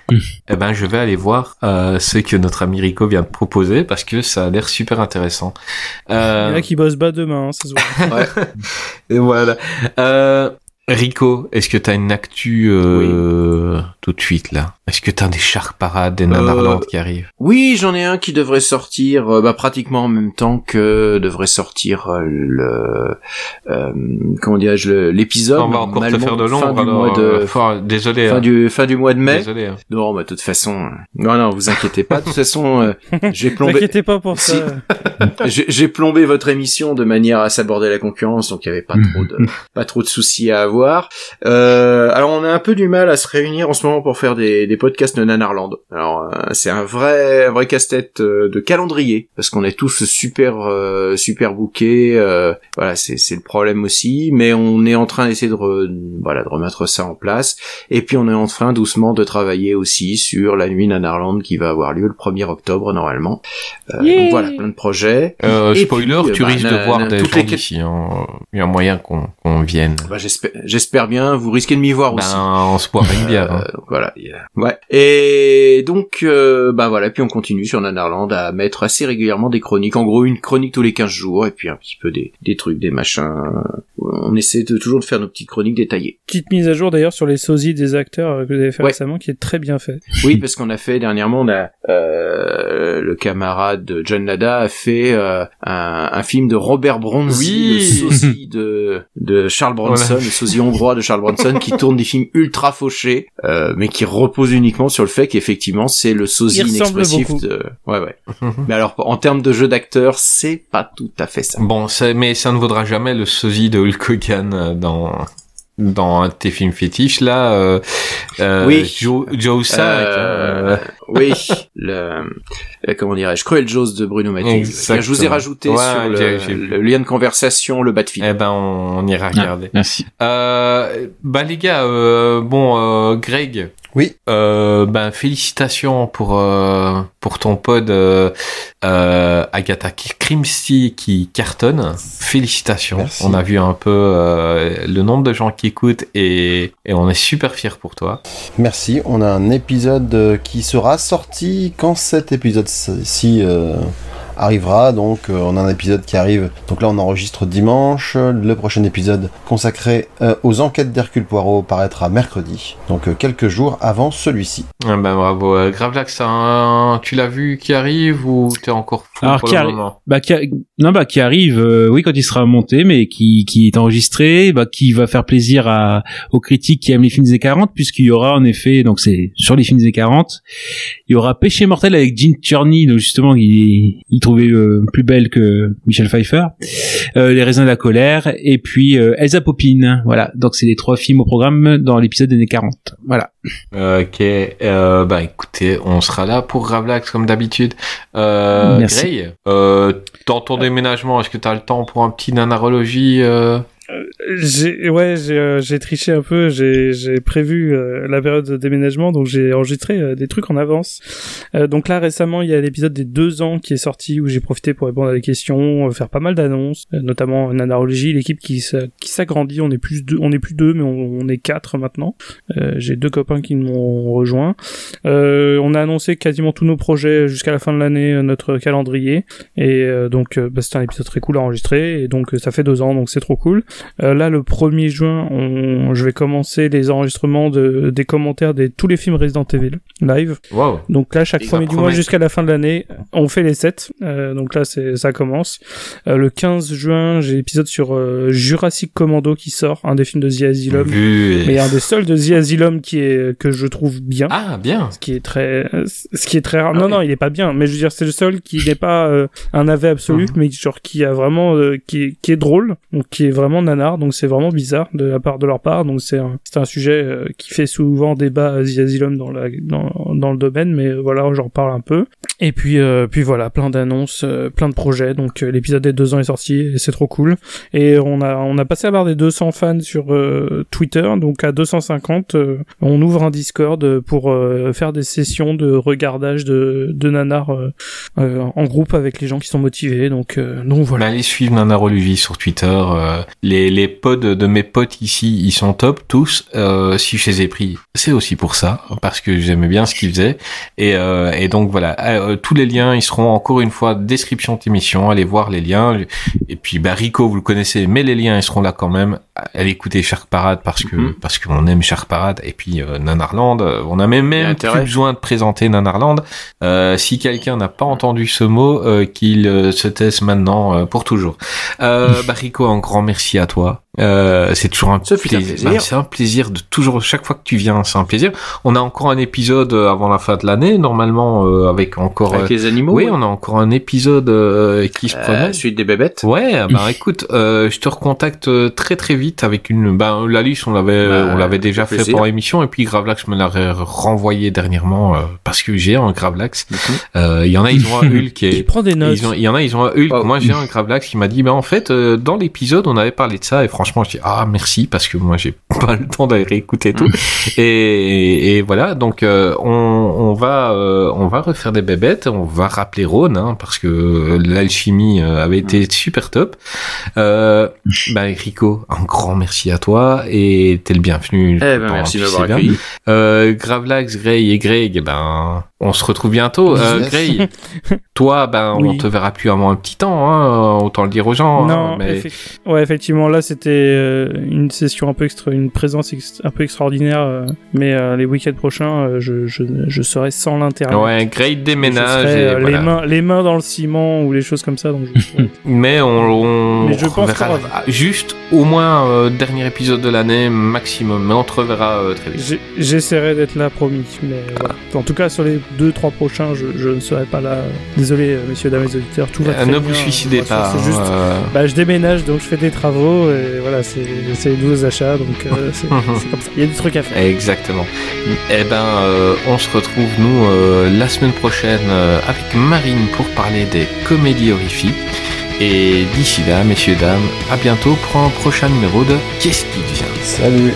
Eh ben, je vais aller voir euh, ce que notre ami Rico vient de proposer parce que ça a l'air super intéressant. Il y Euh, en a qui bossent bas demain, hein, ça se voit. et voilà. Euh, Rico, est-ce que t'as une actu euh, tout de suite là? Est-ce que t'as des shark parades, des nanarlandes qui arrivent? Oui, j'en ai un qui devrait sortir euh, bah, pratiquement en même temps que devrait sortir euh, le euh, comment dirais-je l'épisode. On va encore te faire de fin l'ombre du alors. mois de euh, fort- désolé. fin hein. du fin du mois de mai. Désolé. hein. Non, bah de toute façon, euh, non non, vous inquiétez pas. De toute façon, euh, j'ai Ne plombé t'inquiétez pas pour Si. ça. j'ai j'ai plombé votre émission de manière à s'aborder la concurrence, donc il y avait pas trop de pas trop de soucis à avoir. Euh, alors on a un peu du mal à se réunir en ce moment pour faire des, des podcasts de Nanarland. Alors euh, c'est un vrai un vrai casse-tête euh, de calendrier parce qu'on est tous super euh, super bookés. euh, voilà, c'est c'est le problème aussi, mais on est en train d'essayer de re- voilà de remettre ça en place. Et puis on est en train doucement de travailler aussi sur la nuit Nanarland qui va avoir lieu le 1er octobre normalement. Euh, Yeah. donc voilà, plein de projets. Euh, Et spoiler, puis, tu bah, risques na- de voir des gens les- d'ici. hein. Il y a moyen qu'on qu'on vienne. Bah, j'espère, j'espère bien. Vous risquez de m'y voir aussi. Ben, on se une bière. hein. Voilà. Ouais. Et donc, euh, bah voilà. Puis on continue sur Nanarland à mettre assez régulièrement des chroniques. En gros, une chronique tous les 15 jours et puis un petit peu des, des trucs, des machins. On essaie de, toujours de faire nos petites chroniques détaillées. Petite mise à jour d'ailleurs sur les sosies des acteurs euh, que vous avez fait Ouais. récemment, qui est très bien fait. Oui, parce qu'on a fait dernièrement, on a euh, le camarade de John Lada a fait euh, un, un film de Robert Bronzi, Oui. le sosie de de Charles Bronson, Voilà. le sosie hongrois de Charles Bronson, qui tourne des films ultra fauchés, euh, mais qui repose uniquement sur le fait qu'effectivement c'est le sosie Il inexpressif de. Ouais, ouais. mais alors en termes de jeu d'acteur, c'est pas tout à fait ça. Bon, mais ça ne vaudra jamais le sosie de Hulk Hogan euh, dans dans un de tes films fétiches là. Euh, euh, Oui. Joe, Joe 5. Euh, hein, oui, le, euh, comment dirais-je, Cruel Jaws de Bruno Mattei. Je vous ai rajouté Ouais, sur le, lien de conversation le Batfield. Eh ben, on, on ira regarder. Merci. Euh, bah les gars, euh, bon, euh, Greg, Oui. Euh, ben félicitations pour euh, pour ton pod euh, Agatha Christie qui cartonne. Félicitations. Merci. On a vu un peu le nombre de gens qui écoutent et, et on est super fiers pour toi. Merci. On a un épisode qui sera sorti quand cet épisode-ci euh, arrivera. Donc, euh, on a un épisode qui arrive. Donc là, on enregistre dimanche. Le prochain épisode consacré euh, aux enquêtes d'Hercule Poirot paraîtra mercredi. Donc, euh, quelques jours avant celui-ci. Ah ben bravo. Euh, Gravelax, un- tu l'as vu qui arrive ou t'es encore fou Alors, pour qui le arri- moment bah qui a- non bah qui arrive euh, oui quand il sera monté mais qui qui est enregistré bah qui va faire plaisir à aux critiques qui aiment les films des 40 puisqu'il y aura en effet donc c'est sur les films des 40 il y aura Péché mortel avec Gene Tierney donc justement il il euh, plus belle que Michel Pfeiffer. Euh, les raisins de la colère et puis euh, Elsa Popine. Voilà. Donc c'est les trois films au programme dans l'épisode des années 40 voilà. Ok, bah écoutez, on sera là pour Gravelax comme d'habitude. Euh, Merci. Grey, dans ton déménagement, est-ce que t'as le temps pour un petit nanarologie J'ai ouais, j'ai euh, triché un peu. J'ai j'ai prévu euh, la période de déménagement, donc j'ai enregistré euh, des trucs en avance. Euh, donc là récemment, il y a l'épisode des deux ans qui est sorti où j'ai profité pour répondre à des questions, euh, faire pas mal d'annonces, euh, notamment Nanarologie, l'équipe qui qui s'agrandit. On est plus deux, on est plus deux, mais on, est quatre maintenant. J'ai deux copains qui m'ont rejoint. On a annoncé quasiment tous nos projets jusqu'à la fin de l'année, notre calendrier. Et donc bah, c'était un épisode très cool à enregistrer. Et donc ça fait deux ans, donc c'est trop cool. Euh, là, le 1er juin, on... je vais commencer les enregistrements de... des commentaires de tous les films Resident Evil live. Wow. Donc là, chaque premier du mois jusqu'à la fin de l'année, on fait les sets. Euh, donc là, c'est ça commence. Euh, le 15 juin, j'ai l'épisode sur euh, Jurassic Commando qui sort, un des films de The Asylum. Et- Mais un des seuls de The Asylum qui est que je trouve bien. Ah, bien. Ce qui est très, ce qui est très rare. Ah non, oui. non, il est pas bien. Mais je veux dire, c'est le seul qui n'est pas euh, un navet absolu, Mhm. mais genre qui a vraiment, euh, qui est drôle, donc qui est vraiment nanar. Donc c'est vraiment bizarre de la part de leur part. Donc c'est un, un sujet euh, qui fait souvent débat à The Asylum dans la, dans, dans le domaine, mais euh, voilà, j'en parle un peu. Et puis, euh, puis voilà, plein d'annonces, plein de projets. Donc l'épisode des deux ans est sorti et c'est trop cool. Et on a, on a passé la barre des 200 fans sur Twitter. Donc à 250, euh, on ouvre un Discord pour faire des sessions de regardage de, de nanar en groupe avec les gens qui sont motivés. Donc, donc voilà. Bah, allez suivre Nanarologie sur Twitter. Les, les pods de mes potes ici, ils sont top, tous. Euh, si je les ai pris, c'est aussi pour ça, parce que j'aimais bien ce qu'ils faisaient. Et, euh, et donc voilà, Euh, tous les liens, ils seront encore une fois description de l'émission. Allez voir les liens. Et puis bah, Rico, vous le connaissez, mais les liens, ils seront là quand même. Allez écouter Shark Parade parce que Mhm. parce qu'on aime Shark Parade. Et puis euh, Nanarland, euh, on a même, même plus besoin de présenter Nanarland. Euh, si quelqu'un n'a pas entendu ce mot, euh, qu'il euh, se taise maintenant euh, pour toujours. Euh, bah, Rico, un grand merci à toi. Euh, c'est toujours un Ce fut un plaisir. C'est un plaisir de toujours chaque fois que tu viens, c'est un plaisir. On a encore un épisode euh, avant la fin de l'année, normalement euh, avec encore. Avec euh, les animaux. oui, on a encore un épisode euh, qui se Euh, promet. suite des bébêtes. Ouais, bah écoute, euh, je te recontacte très très vite avec une. Ben la liste, on l'avait, Bah, on l'avait déjà fait plaisir. pour l'émission, et puis Gravelax me l'a re- renvoyé dernièrement euh, parce que j'ai un Gravelax. Il y en a, ils ont un Hulk qui Il prend des notes. Ils ont, il y en a, ils ont un Hulk. Oh. Moi, j'ai un Gravelax qui m'a dit, ben en fait, euh, dans l'épisode, on avait parlé de ça, et franchement, je dis ah merci parce que moi, j'ai pas le temps d'aller réécouter tout. et, et voilà, donc euh, on, on va, euh, on va refaire des bébêtes, on va rappeler Rhône, hein, parce que euh, l'alchimie avait été super top. Euh, bah Rico, un grand merci à toi et t'es le bienvenu. Eh ben, merci de m'avoir accueilli. Gravelax, Grey et Greg, eh ben, on se retrouve bientôt. Euh. Grey, toi, ben, on Oui. te verra plus avant un petit temps, hein, autant le dire aux gens. hein, Non, mais... ouais, effectivement, là c'était euh, une session un peu extra, une présence ex- un peu extraordinaire, euh, mais euh, les week-ends prochains, euh, je, je, je serai sans l'internet. Ouais, Grey déménage serai, et euh, voilà. les mains, les mains dans le ciment ou les choses comme ça. Donc je-. Mais on, on Mais je pense va- juste au moins euh, dernier épisode de l'année maximum. Mais on te reverra euh, très vite. J'essaierai d'être là, promis. Mais. En tout cas, sur les deux, trois prochains, je, je ne serai pas là. Désolé, euh, messieurs, dames et auditeurs, tout va Euh, très ne bien. vous suicidez Attention, pas. C'est juste, hein, euh, bah, je déménage, donc je fais des travaux et voilà, c'est les nouveaux achats, donc euh, c'est c'est comme ça. Il y a des trucs à faire. Exactement. Eh ben, euh, on se retrouve nous euh, la semaine prochaine euh, avec Marine pour parler des comédies horrifiques. Et d'ici là, messieurs dames, à bientôt pour un prochain numéro de Qu'est-ce qui vient? Salut